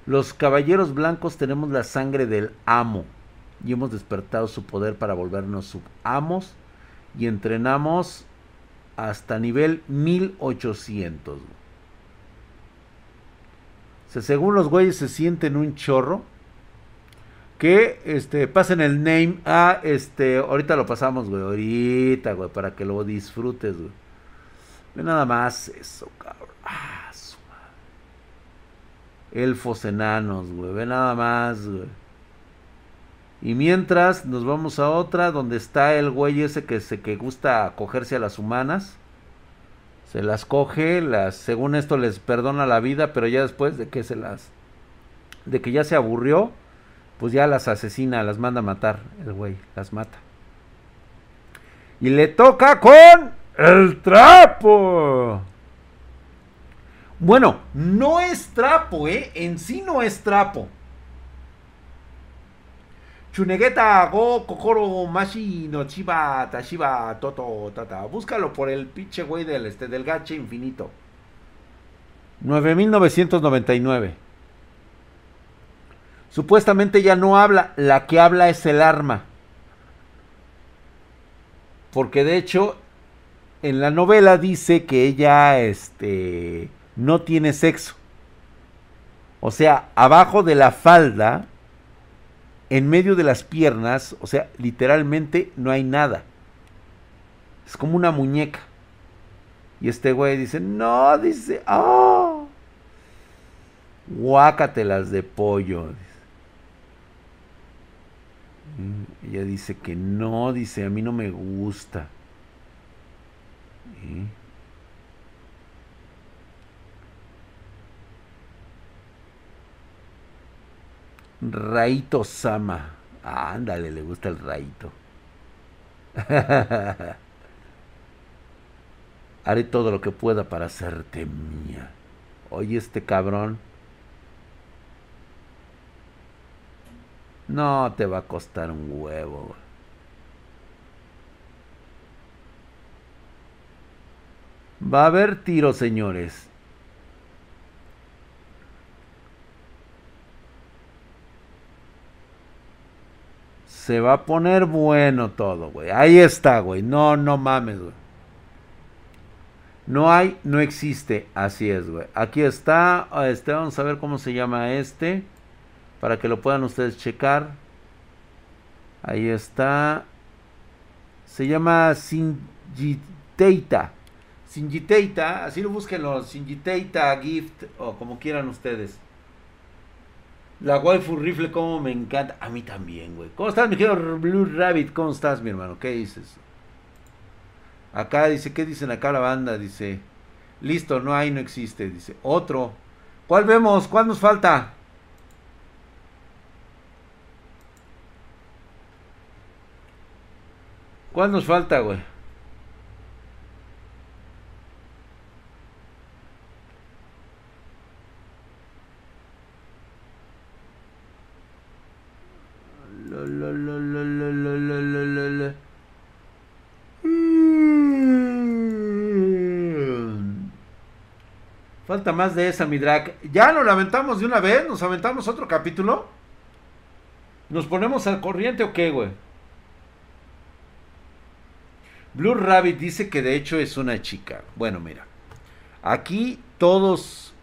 Los caballeros blancos tenemos la sangre del amo y hemos despertado su poder para volvernos subamos y entrenamos hasta nivel 1800. O según los güeyes se sienten un chorro que este pasen el name a este ahorita lo pasamos, güey, ahorita, güey, para que lo disfrutes, güey. Ve nada más eso, cabrón. Ah, su Elfos enanos, güey. Ve nada más, güey. Y mientras nos vamos a otra donde está el güey ese que se que gusta cogerse a las humanas. Se las coge, las según esto les perdona la vida, pero ya después de que se las de que ya se aburrió, pues ya las asesina, las manda a matar el güey, las mata. Y le toca con el trapo. Bueno, no es trapo, ¿eh? En sí no es trapo. Chunegeta go kokoro mashi no chiba tashiba toto tata. Búscalo por el pinche güey del este del gache infinito. 9999. Supuestamente ya no habla, la que habla es el arma. Porque de hecho en la novela dice que ella este, no tiene sexo. O sea, abajo de la falda, en medio de las piernas, o sea, literalmente no hay nada. Es como una muñeca. Y este güey dice, no, dice, oh, guácatelas de pollo. Y ella dice que no, dice, a mí no me gusta. Raito Sama. ándale, le gusta el Raito. *laughs* Haré todo lo que pueda para hacerte mía. Oye, este cabrón. No te va a costar un huevo. Va a haber tiro, señores. Se va a poner bueno todo, güey. Ahí está, güey. No, no mames, güey. No hay, no existe. Así es, güey. Aquí está. Este, vamos a ver cómo se llama este. Para que lo puedan ustedes checar. Ahí está. Se llama Singiteita. Singiteita. Así lo busquen los Singiteita Gift. O como quieran ustedes. La waifu rifle, como me encanta. A mí también, güey. ¿Cómo estás, mi querido Blue Rabbit? ¿Cómo estás, mi hermano? ¿Qué dices? Acá dice, ¿qué dicen acá la banda? Dice, listo, no hay, no existe. Dice, otro. ¿Cuál vemos? ¿Cuál nos falta? ¿Cuál nos falta, güey? Más de esa, mi drag. ¿Ya lo lamentamos de una vez? ¿Nos aventamos otro capítulo? ¿Nos ponemos al corriente o qué, güey? Blue Rabbit dice que de hecho es una chica. Bueno, mira. Aquí todos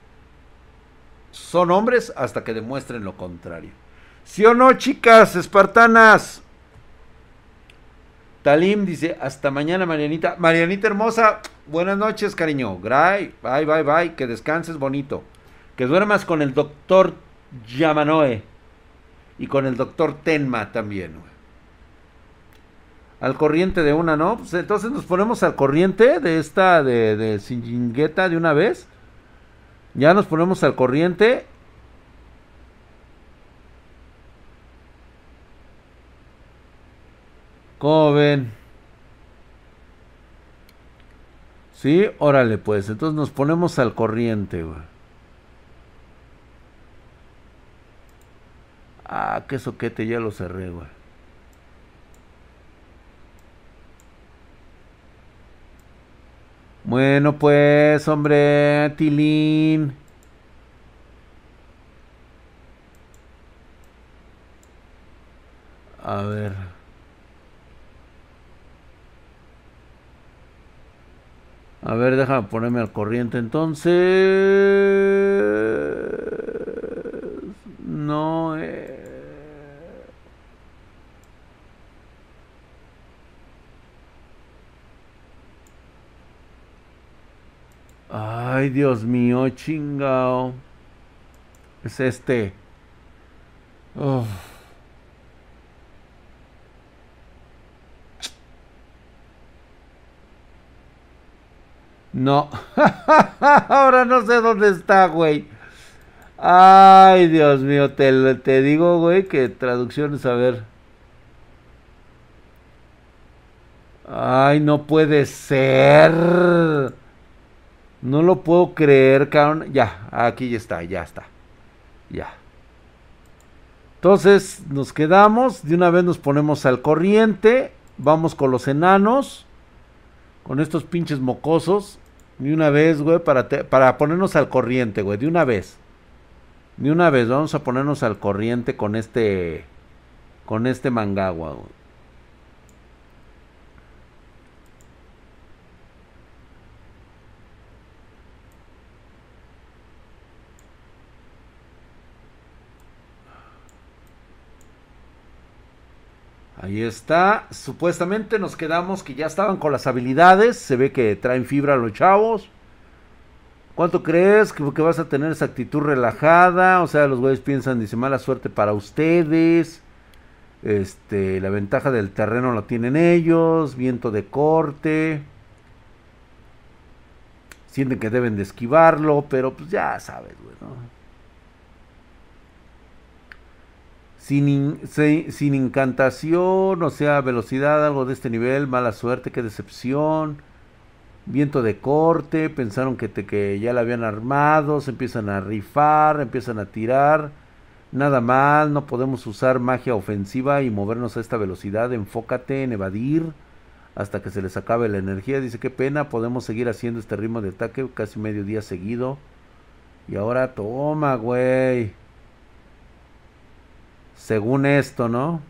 son hombres hasta que demuestren lo contrario. ¿Sí o no, chicas espartanas? Talim dice, hasta mañana, Marianita. Marianita hermosa, buenas noches, cariño. Bye, bye, bye, bye. Que descanses bonito. Que duermas con el doctor Yamanoe. Y con el doctor Tenma también, Al corriente de una, ¿no? Pues entonces nos ponemos al corriente de esta, de, de Sinjingueta de una vez. Ya nos ponemos al corriente ¿Cómo ven? Sí, órale pues, entonces nos ponemos al corriente, güey. Ah, qué soquete, ya lo cerré, güey. Bueno, pues, hombre, Tilín. A ver. A ver, déjame ponerme al corriente entonces. No. Eh... Ay, Dios mío, chingao. Es este. No. *laughs* Ahora no sé dónde está, güey. Ay, Dios mío, te, te digo, güey, que traducciones, a ver. Ay, no puede ser. No lo puedo creer, cabrón. Ya, aquí ya está, ya está. Ya. Entonces, nos quedamos. De una vez nos ponemos al corriente. Vamos con los enanos. Con estos pinches mocosos. Ni una vez, güey, para, para ponernos al corriente, güey, de una vez. Ni una vez, vamos a ponernos al corriente con este, con este mangagua, güey. Ahí está. Supuestamente nos quedamos que ya estaban con las habilidades. Se ve que traen fibra los chavos. ¿Cuánto crees que, vas a tener esa actitud relajada? O sea, los güeyes piensan, dice, mala suerte para ustedes. Este, la ventaja del terreno lo tienen ellos. Viento de corte. Sienten que deben de esquivarlo, pero pues ya sabes, güey, ¿no? Sin, sin incantación, o sea, velocidad, algo de este nivel, mala suerte, qué decepción. Viento de corte, pensaron que, que ya la habían armado, se empiezan a rifar, empiezan a tirar. Nada mal, no podemos usar magia ofensiva y movernos a esta velocidad. Enfócate en evadir hasta que se les acabe la energía. Dice, qué pena, podemos seguir haciendo este ritmo de ataque casi medio día seguido. Y ahora toma, güey. Según esto, ¿no?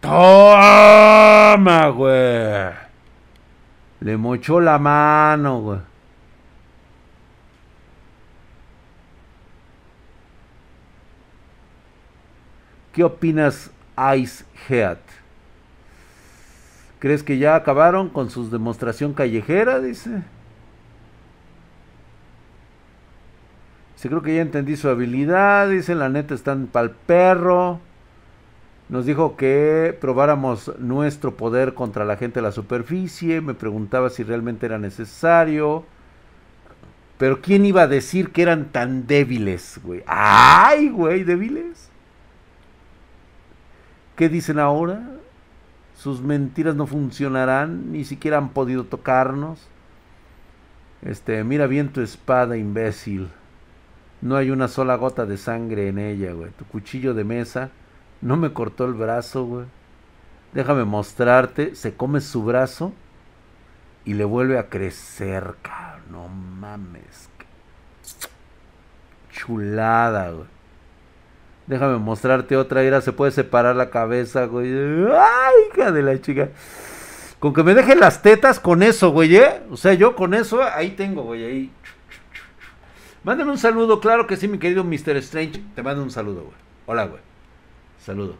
Toma, güey. Le mochó la mano, güey. ¿Qué opinas, Ice Head? ¿Crees que ya acabaron con su demostración callejera? Dice. Dice, creo que ya entendí su habilidad. Dice, la neta están pa'l perro. Nos dijo que probáramos nuestro poder contra la gente de la superficie. Me preguntaba si realmente era necesario. Pero ¿quién iba a decir que eran tan débiles, güey? ¡Ay, güey, débiles! ¿Qué dicen ahora? Sus mentiras no funcionarán, ni siquiera han podido tocarnos. Este, mira bien tu espada, imbécil. No hay una sola gota de sangre en ella, güey. Tu cuchillo de mesa no me cortó el brazo, güey. Déjame mostrarte. Se come su brazo y le vuelve a crecer, cabrón. No mames. Chulada, güey. Déjame mostrarte otra. Mira, se puede separar la cabeza, güey. ¡Ay, hija de la chica! Con que me dejen las tetas con eso, güey, ¿eh? O sea, yo con eso, ahí tengo, güey, ahí. Mándame un saludo, claro que sí, mi querido Mr. Strange. Te mando un saludo, güey. Hola, güey. Saludo.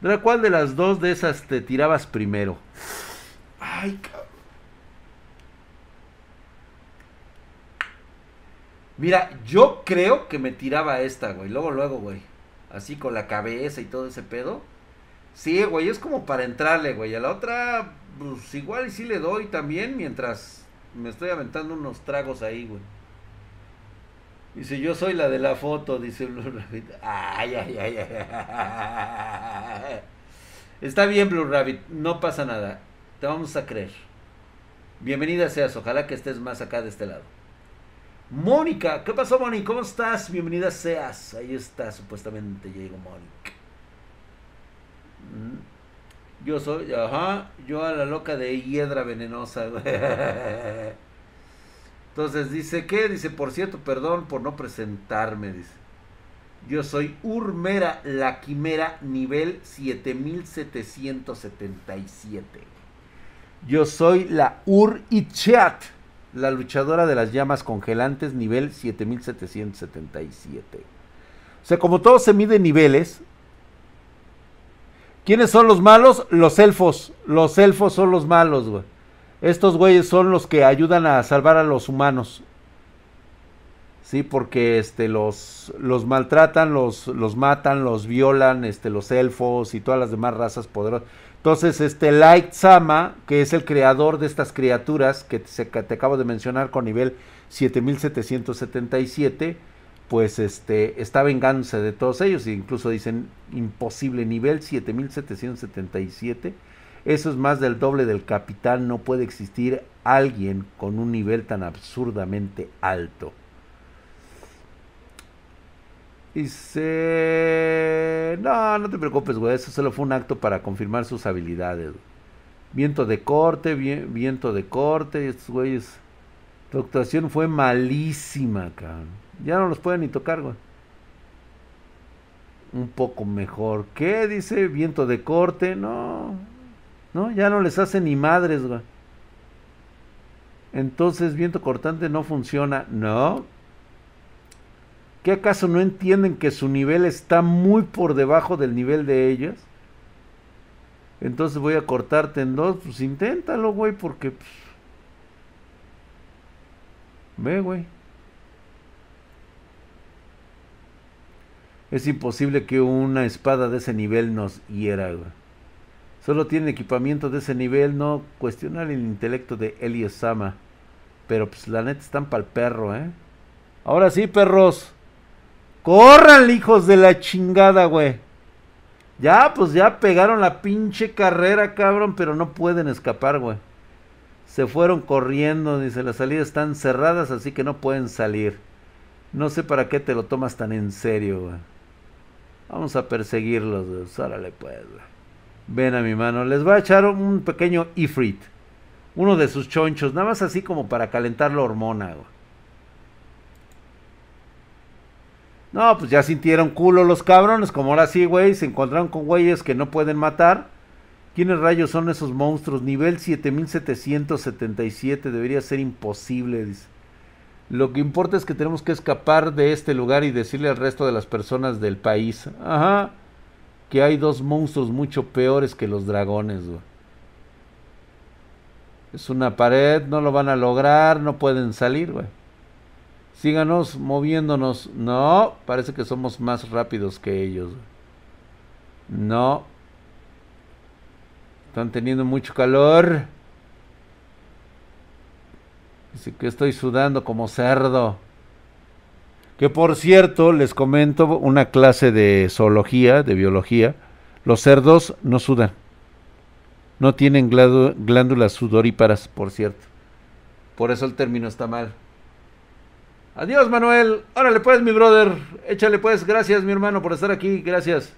¿De cuál de las dos de esas te tirabas primero? Ay, cabrón. Mira, yo creo que me tiraba esta, güey. Luego, luego, güey así con la cabeza y todo ese pedo. Sí, güey, es como para entrarle, güey. A la otra, pues igual y sí le doy también mientras me estoy aventando unos tragos ahí, güey. Dice, yo soy la de la foto, dice Blue Rabbit. Ay, ay, ay, ay. Está bien, Blue Rabbit, no pasa nada. Te vamos a creer. Bienvenida seas, ojalá que estés más acá de este lado. Mónica, ¿qué pasó, Mónica? ¿Cómo estás? Bienvenida seas. Ahí está, supuestamente llegó Mónica. Mm. Yo soy, ajá, yo a la loca de hiedra venenosa. *laughs* Entonces dice, ¿qué? Dice, por cierto, perdón por no presentarme, dice. Yo soy Urmera, la quimera, nivel 7777. Yo soy la Ur Chat la luchadora de las llamas congelantes, nivel 7777. O sea, como todo se mide niveles, ¿quiénes son los malos? Los elfos. Los elfos son los malos, güey. Estos güeyes son los que ayudan a salvar a los humanos. Sí, porque este los los maltratan, los los matan, los violan, este los elfos y todas las demás razas poderosas. Entonces, este Light Sama, que es el creador de estas criaturas que te, acabo de mencionar con nivel 7777, pues este está vengándose de todos ellos e incluso dicen imposible nivel 7777. Eso es más del doble del capitán, no puede existir alguien con un nivel tan absurdamente alto. Dice, no, no te preocupes, güey, eso solo fue un acto para confirmar sus habilidades. Viento de corte, viento de corte, estos güeyes, tu actuación fue malísima, cabrón. Ya no los pueden ni tocar, güey. Un poco mejor. ¿Qué dice? Viento de corte, no. No, ya no les hace ni madres, güey. Entonces, viento cortante no funciona. No, ¿Qué acaso no entienden que su nivel está muy por debajo del nivel de ellas? Entonces voy a cortarte en dos. Pues inténtalo, güey, porque... Pues, ve, güey. Es imposible que una espada de ese nivel nos hiera, güey. Solo tienen equipamiento de ese nivel, no cuestionar el intelecto de Eli Sama. Pero pues la neta están para el perro, ¿eh? Ahora sí, perros. Corran, hijos de la chingada, güey. Ya, pues ya pegaron la pinche carrera, cabrón, pero no pueden escapar, güey. Se fueron corriendo, dice, las salidas están cerradas, así que no pueden salir. No sé para qué te lo tomas tan en serio, güey. Vamos a perseguirlos, güey. Órale, pues, güey. Ven a mi mano. Les voy a echar un pequeño Ifrit. Uno de sus chonchos. Nada más así como para calentar la hormona, güey. No, pues ya sintieron culo los cabrones. Como ahora sí, güey. Se encontraron con güeyes que no pueden matar. ¿Quiénes rayos son esos monstruos? Nivel 7777. Debería ser imposible, dice. Lo que importa es que tenemos que escapar de este lugar y decirle al resto de las personas del país. Ajá. Que hay dos monstruos mucho peores que los dragones, güey. Es una pared, no lo van a lograr, no pueden salir, güey. Síganos moviéndonos. No, parece que somos más rápidos que ellos. No. Están teniendo mucho calor. Dice que estoy sudando como cerdo. Que por cierto, les comento una clase de zoología, de biología. Los cerdos no sudan. No tienen glándulas sudoríparas, por cierto. Por eso el término está mal. Adiós, Manuel. Órale, pues, mi brother. Échale, pues. Gracias, mi hermano, por estar aquí. Gracias.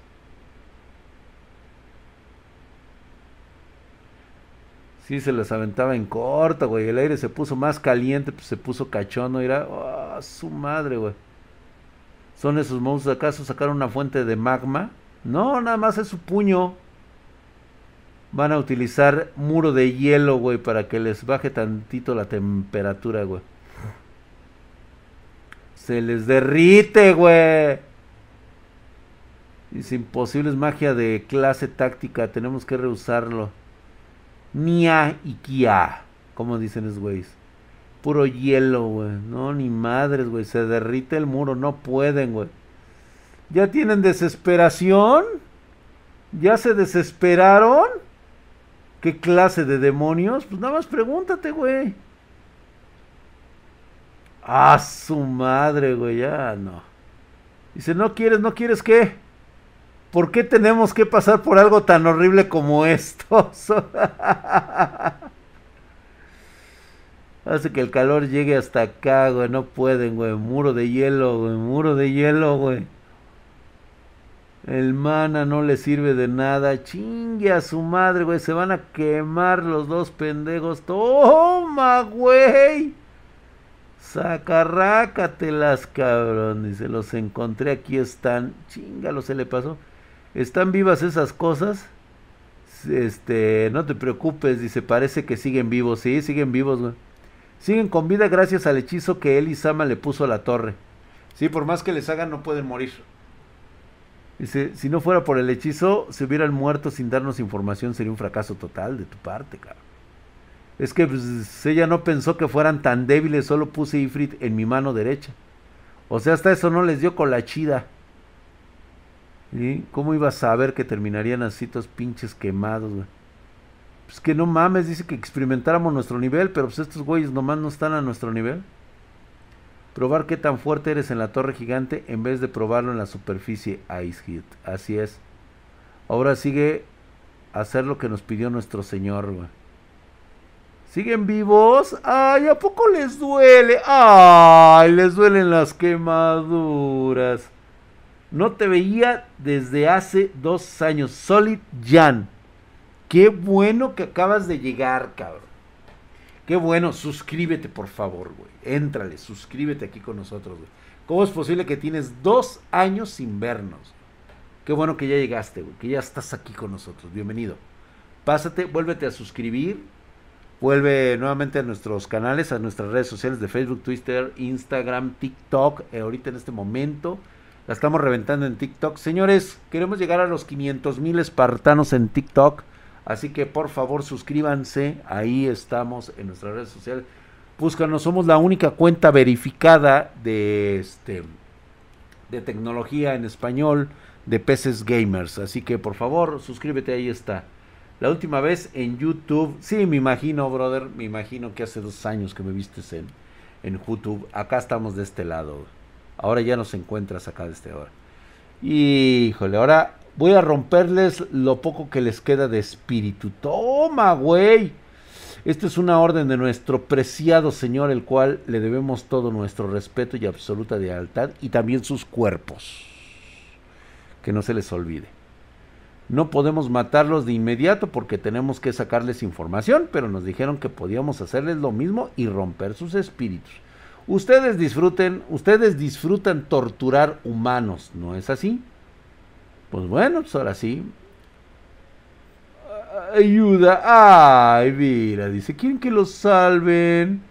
Sí, se las aventaba en corta, güey. El aire se puso más caliente, pues se puso cachondo. Era, oh, su madre, güey. ¿Son esos monstruos acaso sacaron una fuente de magma? No, nada más es su puño. Van a utilizar muro de hielo, güey, para que les baje tantito la temperatura, güey. Se les derrite, güey. Es imposible, es magia de clase táctica. Tenemos que rehusarlo. Nia y Kia. Como dicen esos güeyes. Puro hielo, güey. No, ni madres, güey. Se derrite el muro. No pueden, güey. ¿Ya tienen desesperación? ¿Ya se desesperaron? ¿Qué clase de demonios? Pues nada más pregúntate, güey. Ah, su madre, güey. Ya no. Dice, ¿no quieres, no quieres qué? ¿Por qué tenemos que pasar por algo tan horrible como esto? *laughs* Hace que el calor llegue hasta acá, güey. No pueden, güey. Muro de hielo, güey. Muro de hielo, güey. El mana no le sirve de nada. Chingue a su madre, güey. Se van a quemar los dos pendejos. Toma, güey. Sacarrácatelas, cabrón. Dice, los encontré, aquí están. Chingalo, se le pasó. ¿Están vivas esas cosas? Este, no te preocupes, dice, parece que siguen vivos. Sí, siguen vivos, güey. Siguen con vida gracias al hechizo que él y Sama le puso a la torre. Sí, por más que les hagan, no pueden morir. Dice, si no fuera por el hechizo, se hubieran muerto sin darnos información, sería un fracaso total de tu parte, cabrón. Es que pues, ella no pensó que fueran tan débiles, solo puse Ifrit en mi mano derecha. O sea, hasta eso no les dio con la chida. ¿Y cómo iba a saber que terminarían así todos pinches quemados, güey? Pues que no mames, dice que experimentáramos nuestro nivel, pero pues estos güeyes nomás no están a nuestro nivel. Probar qué tan fuerte eres en la torre gigante en vez de probarlo en la superficie Ice Hit. Así es. Ahora sigue hacer lo que nos pidió nuestro Señor, güey. ¿Siguen vivos? Ay, ¿a poco les duele? Ay, les duelen las quemaduras. No te veía desde hace dos años. Solid Jan. Qué bueno que acabas de llegar, cabrón. Qué bueno. Suscríbete, por favor, güey. Éntrale, suscríbete aquí con nosotros, güey. ¿Cómo es posible que tienes dos años sin vernos? Qué bueno que ya llegaste, güey. Que ya estás aquí con nosotros. Bienvenido. Pásate, vuélvete a suscribir. Vuelve nuevamente a nuestros canales, a nuestras redes sociales de Facebook, Twitter, Instagram, TikTok. Eh, ahorita en este momento la estamos reventando en TikTok. Señores, queremos llegar a los 500 mil espartanos en TikTok. Así que por favor suscríbanse. Ahí estamos en nuestras redes sociales. Búscanos, somos la única cuenta verificada de este de tecnología en español de peces gamers. Así que por favor, suscríbete, ahí está. La última vez en YouTube, sí, me imagino, brother, me imagino que hace dos años que me vistes en, en YouTube. Acá estamos de este lado. Ahora ya nos encuentras acá de este hora. Híjole, ahora voy a romperles lo poco que les queda de espíritu. Toma, güey. Esto es una orden de nuestro preciado Señor, el cual le debemos todo nuestro respeto y absoluta lealtad, y también sus cuerpos. Que no se les olvide. No podemos matarlos de inmediato porque tenemos que sacarles información, pero nos dijeron que podíamos hacerles lo mismo y romper sus espíritus. Ustedes disfruten, ustedes disfrutan torturar humanos, ¿no es así? Pues bueno, pues ahora sí, ayuda. Ay, mira, dice, quieren que los salven.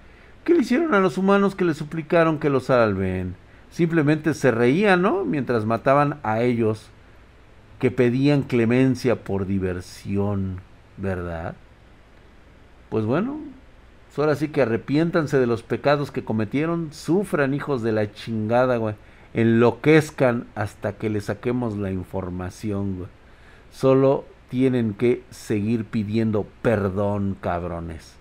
¿Qué le hicieron a los humanos que le suplicaron que los salven? Simplemente se reían, ¿no? Mientras mataban a ellos que pedían clemencia por diversión, ¿verdad? Pues bueno, pues ahora sí que arrepiéntanse de los pecados que cometieron, sufran hijos de la chingada, güey, enloquezcan hasta que le saquemos la información, güey. Solo tienen que seguir pidiendo perdón, cabrones.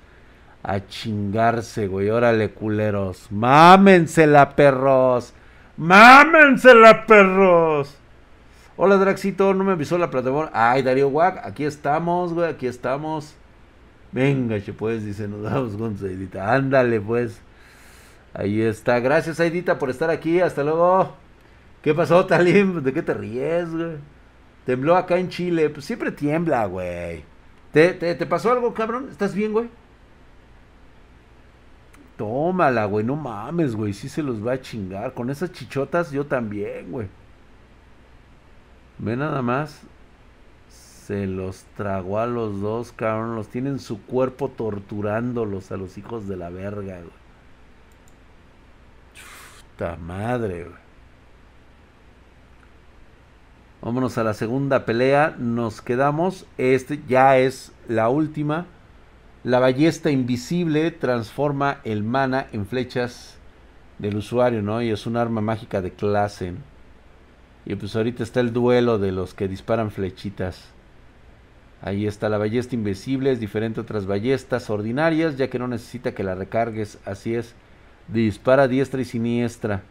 A chingarse, güey. Órale, culeros. Mámensela, perros. Mámensela, perros. Hola, Draxito. No me avisó la plataforma. Ay, Darío Wack. Aquí estamos, güey. Aquí estamos. Venga, che, pues, dice, nos damos con Aidita. Ándale, pues. Ahí está. Gracias, Aidita, por estar aquí. Hasta luego. ¿Qué pasó, *laughs* Talim? ¿De qué te ríes, güey? Tembló acá en Chile. Pues siempre tiembla, güey. ¿Te, te, pasó algo, cabrón? ¿Estás bien, güey? Tómala, güey. No mames, güey. Sí se los va a chingar. Con esas chichotas yo también, güey. Ve nada más. Se los tragó a los dos, cabrón. Los tienen su cuerpo torturándolos a los hijos de la verga, güey. Madre. Vámonos a la segunda pelea. Nos quedamos. Este ya es la última. La ballesta invisible transforma el mana en flechas del usuario, ¿no? Y es un arma mágica de clase. Y pues ahorita está el duelo de los que disparan flechitas. Ahí está la ballesta invisible, es diferente a otras ballestas ordinarias, ya que no necesita que la recargues. Así es. Dispara diestra y siniestra.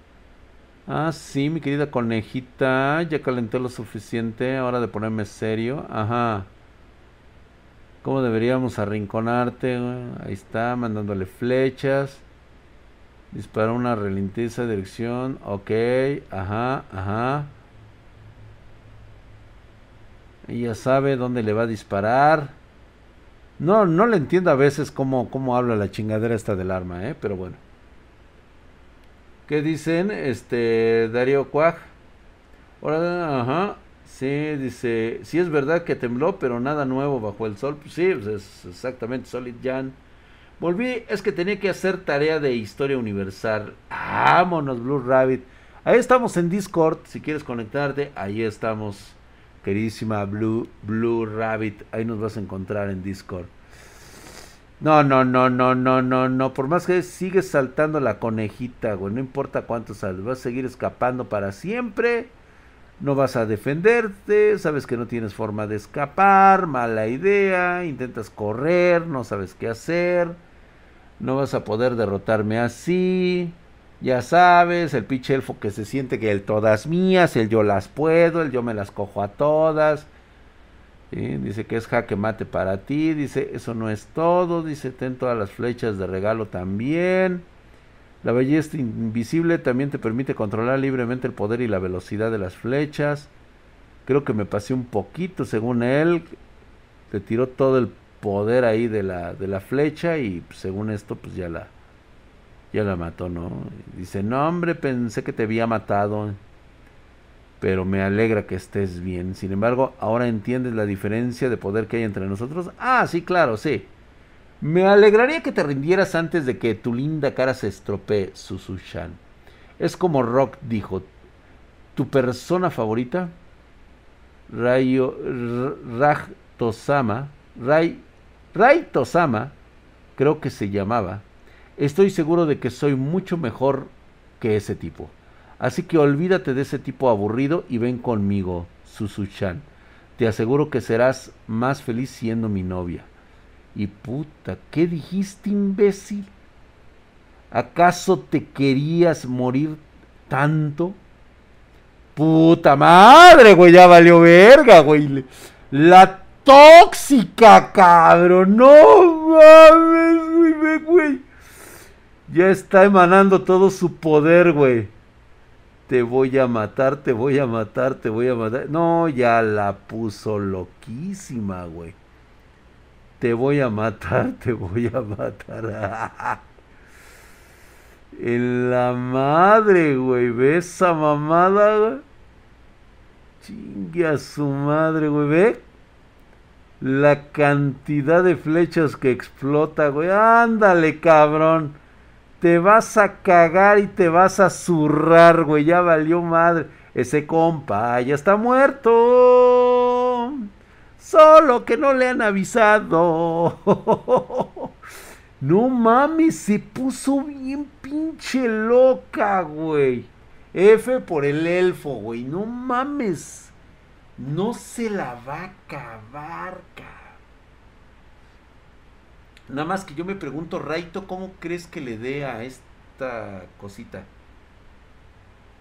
Ah, sí, mi querida conejita. Ya calenté lo suficiente. Ahora de ponerme serio. Ajá. ¿Cómo deberíamos arrinconarte? Ahí está, mandándole flechas. Dispara una relintiza dirección. Ok. Ajá, ajá. Ella sabe dónde le va a disparar. No, no le entiendo a veces cómo, cómo habla la chingadera esta del arma, ¿eh? Pero bueno. ¿Qué dicen? Este, Darío Cuaj. Ahora, ajá. Sí, dice, sí es verdad que tembló, pero nada nuevo bajo el sol. Pues sí, pues es exactamente Solid Jan. Volví, es que tenía que hacer tarea de historia universal. Vámonos, Blue Rabbit. Ahí estamos en Discord, si quieres conectarte, ahí estamos, queridísima Blue, Blue Rabbit. Ahí nos vas a encontrar en Discord. No, no, no, no, no, no, no. Por más que sigues saltando la conejita, güey. No importa cuánto sales. Vas a seguir escapando para siempre. No vas a defenderte. Sabes que no tienes forma de escapar. Mala idea. Intentas correr. No sabes qué hacer. No vas a poder derrotarme así. Ya sabes, el pinche elfo que se siente que el todas mías, el yo las puedo, el yo me las cojo a todas Dice que es jaque mate para ti. Dice, eso no es todo. Dice, ten todas las flechas de regalo también. La belleza invisible también te permite controlar libremente el poder y la velocidad de las flechas. Creo que me pasé un poquito, según él. Te tiró todo el poder ahí de la, de la flecha y pues, según esto, pues ya la, ya la mató, ¿no? Dice, no hombre, pensé que te había matado pero me alegra que estés bien. Sin embargo, ahora entiendes la diferencia de poder que hay entre nosotros. Ah, sí, claro, sí. Me alegraría que te rindieras antes de que tu linda cara se estropee, Susushan. Es como Rock dijo, tu persona favorita, Rayo, Raj Tosama, Ray, Ray Tosama, creo que se llamaba. Estoy seguro de que soy mucho mejor que ese tipo. Así que olvídate de ese tipo aburrido y ven conmigo, Susuchan. Te aseguro que serás más feliz siendo mi novia. Y puta, ¿qué dijiste, imbécil? ¿Acaso te querías morir tanto? Puta madre, güey, ya valió verga, güey. La tóxica, cabrón. No mames, güey. Ya está emanando todo su poder, güey. Te voy a matar, te voy a matar, te voy a matar. No, ya la puso loquísima, güey. Te voy a matar, *laughs* te voy a matar. *laughs* En la madre, güey. ¿Ves esa mamada, güey? Chingue a su madre, güey. ¿Ve? La cantidad de flechas que explota, güey. Ándale, cabrón. Te vas a cagar y te vas a zurrar, güey. Ya valió madre. Ese compa ya está muerto. Solo que no le han avisado. *laughs* no mames, se puso bien pinche loca, güey. F por el elfo, güey. No mames. No se la va a acabar. Nada más que yo me pregunto, Raito, ¿cómo crees que le dé a esta cosita?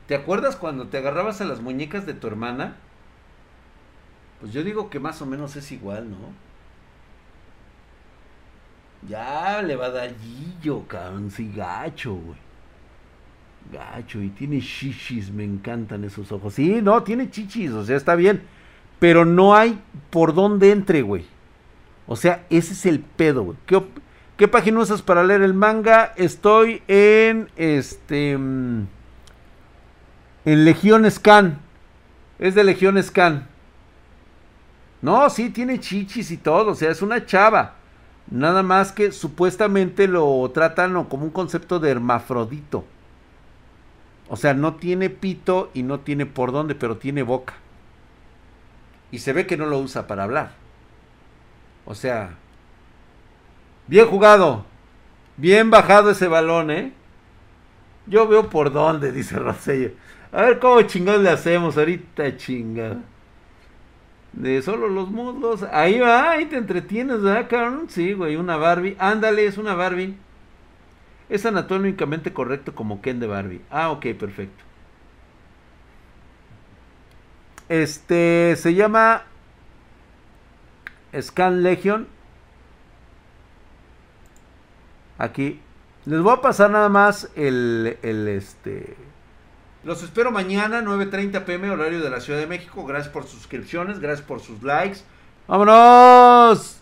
¿Te acuerdas cuando te agarrabas a las muñecas de tu hermana? Pues yo digo que más o menos es igual, ¿no? Ya le va a dar guillo, cabrón, sí, gacho, güey. Gacho, y tiene chichis, me encantan esos ojos. Sí, no, tiene chichis, o sea, está bien. Pero no hay por dónde entre, güey. O sea, ese es el pedo, güey. ¿Qué, página usas para leer el manga? Estoy en este. Mm, en Legión Scan. Es de Legión Scan. No, sí, tiene chichis y todo. O sea, es una chava. Nada más que supuestamente lo tratan como un concepto de hermafrodito. O sea, no tiene pito y no tiene por dónde, pero tiene boca. Y se ve que no lo usa para hablar. O sea, bien jugado. Bien bajado ese balón, ¿eh? Yo veo por dónde, *laughs* dice Rosello. A ver cómo chingados le hacemos ahorita, chingada. De solo los muslos. Ahí va, ahí te entretienes, ¿verdad, cabrón? Sí, güey, una Barbie. Ándale, es una Barbie. Es anatómicamente correcto como Ken de Barbie. Ah, ok, perfecto. Este se llama Scan Legion. Aquí. Les voy a pasar nada más el, el este. Los espero mañana, 9.30 pm, horario de la Ciudad de México. Gracias por sus suscripciones, gracias por sus likes. ¡Vámonos!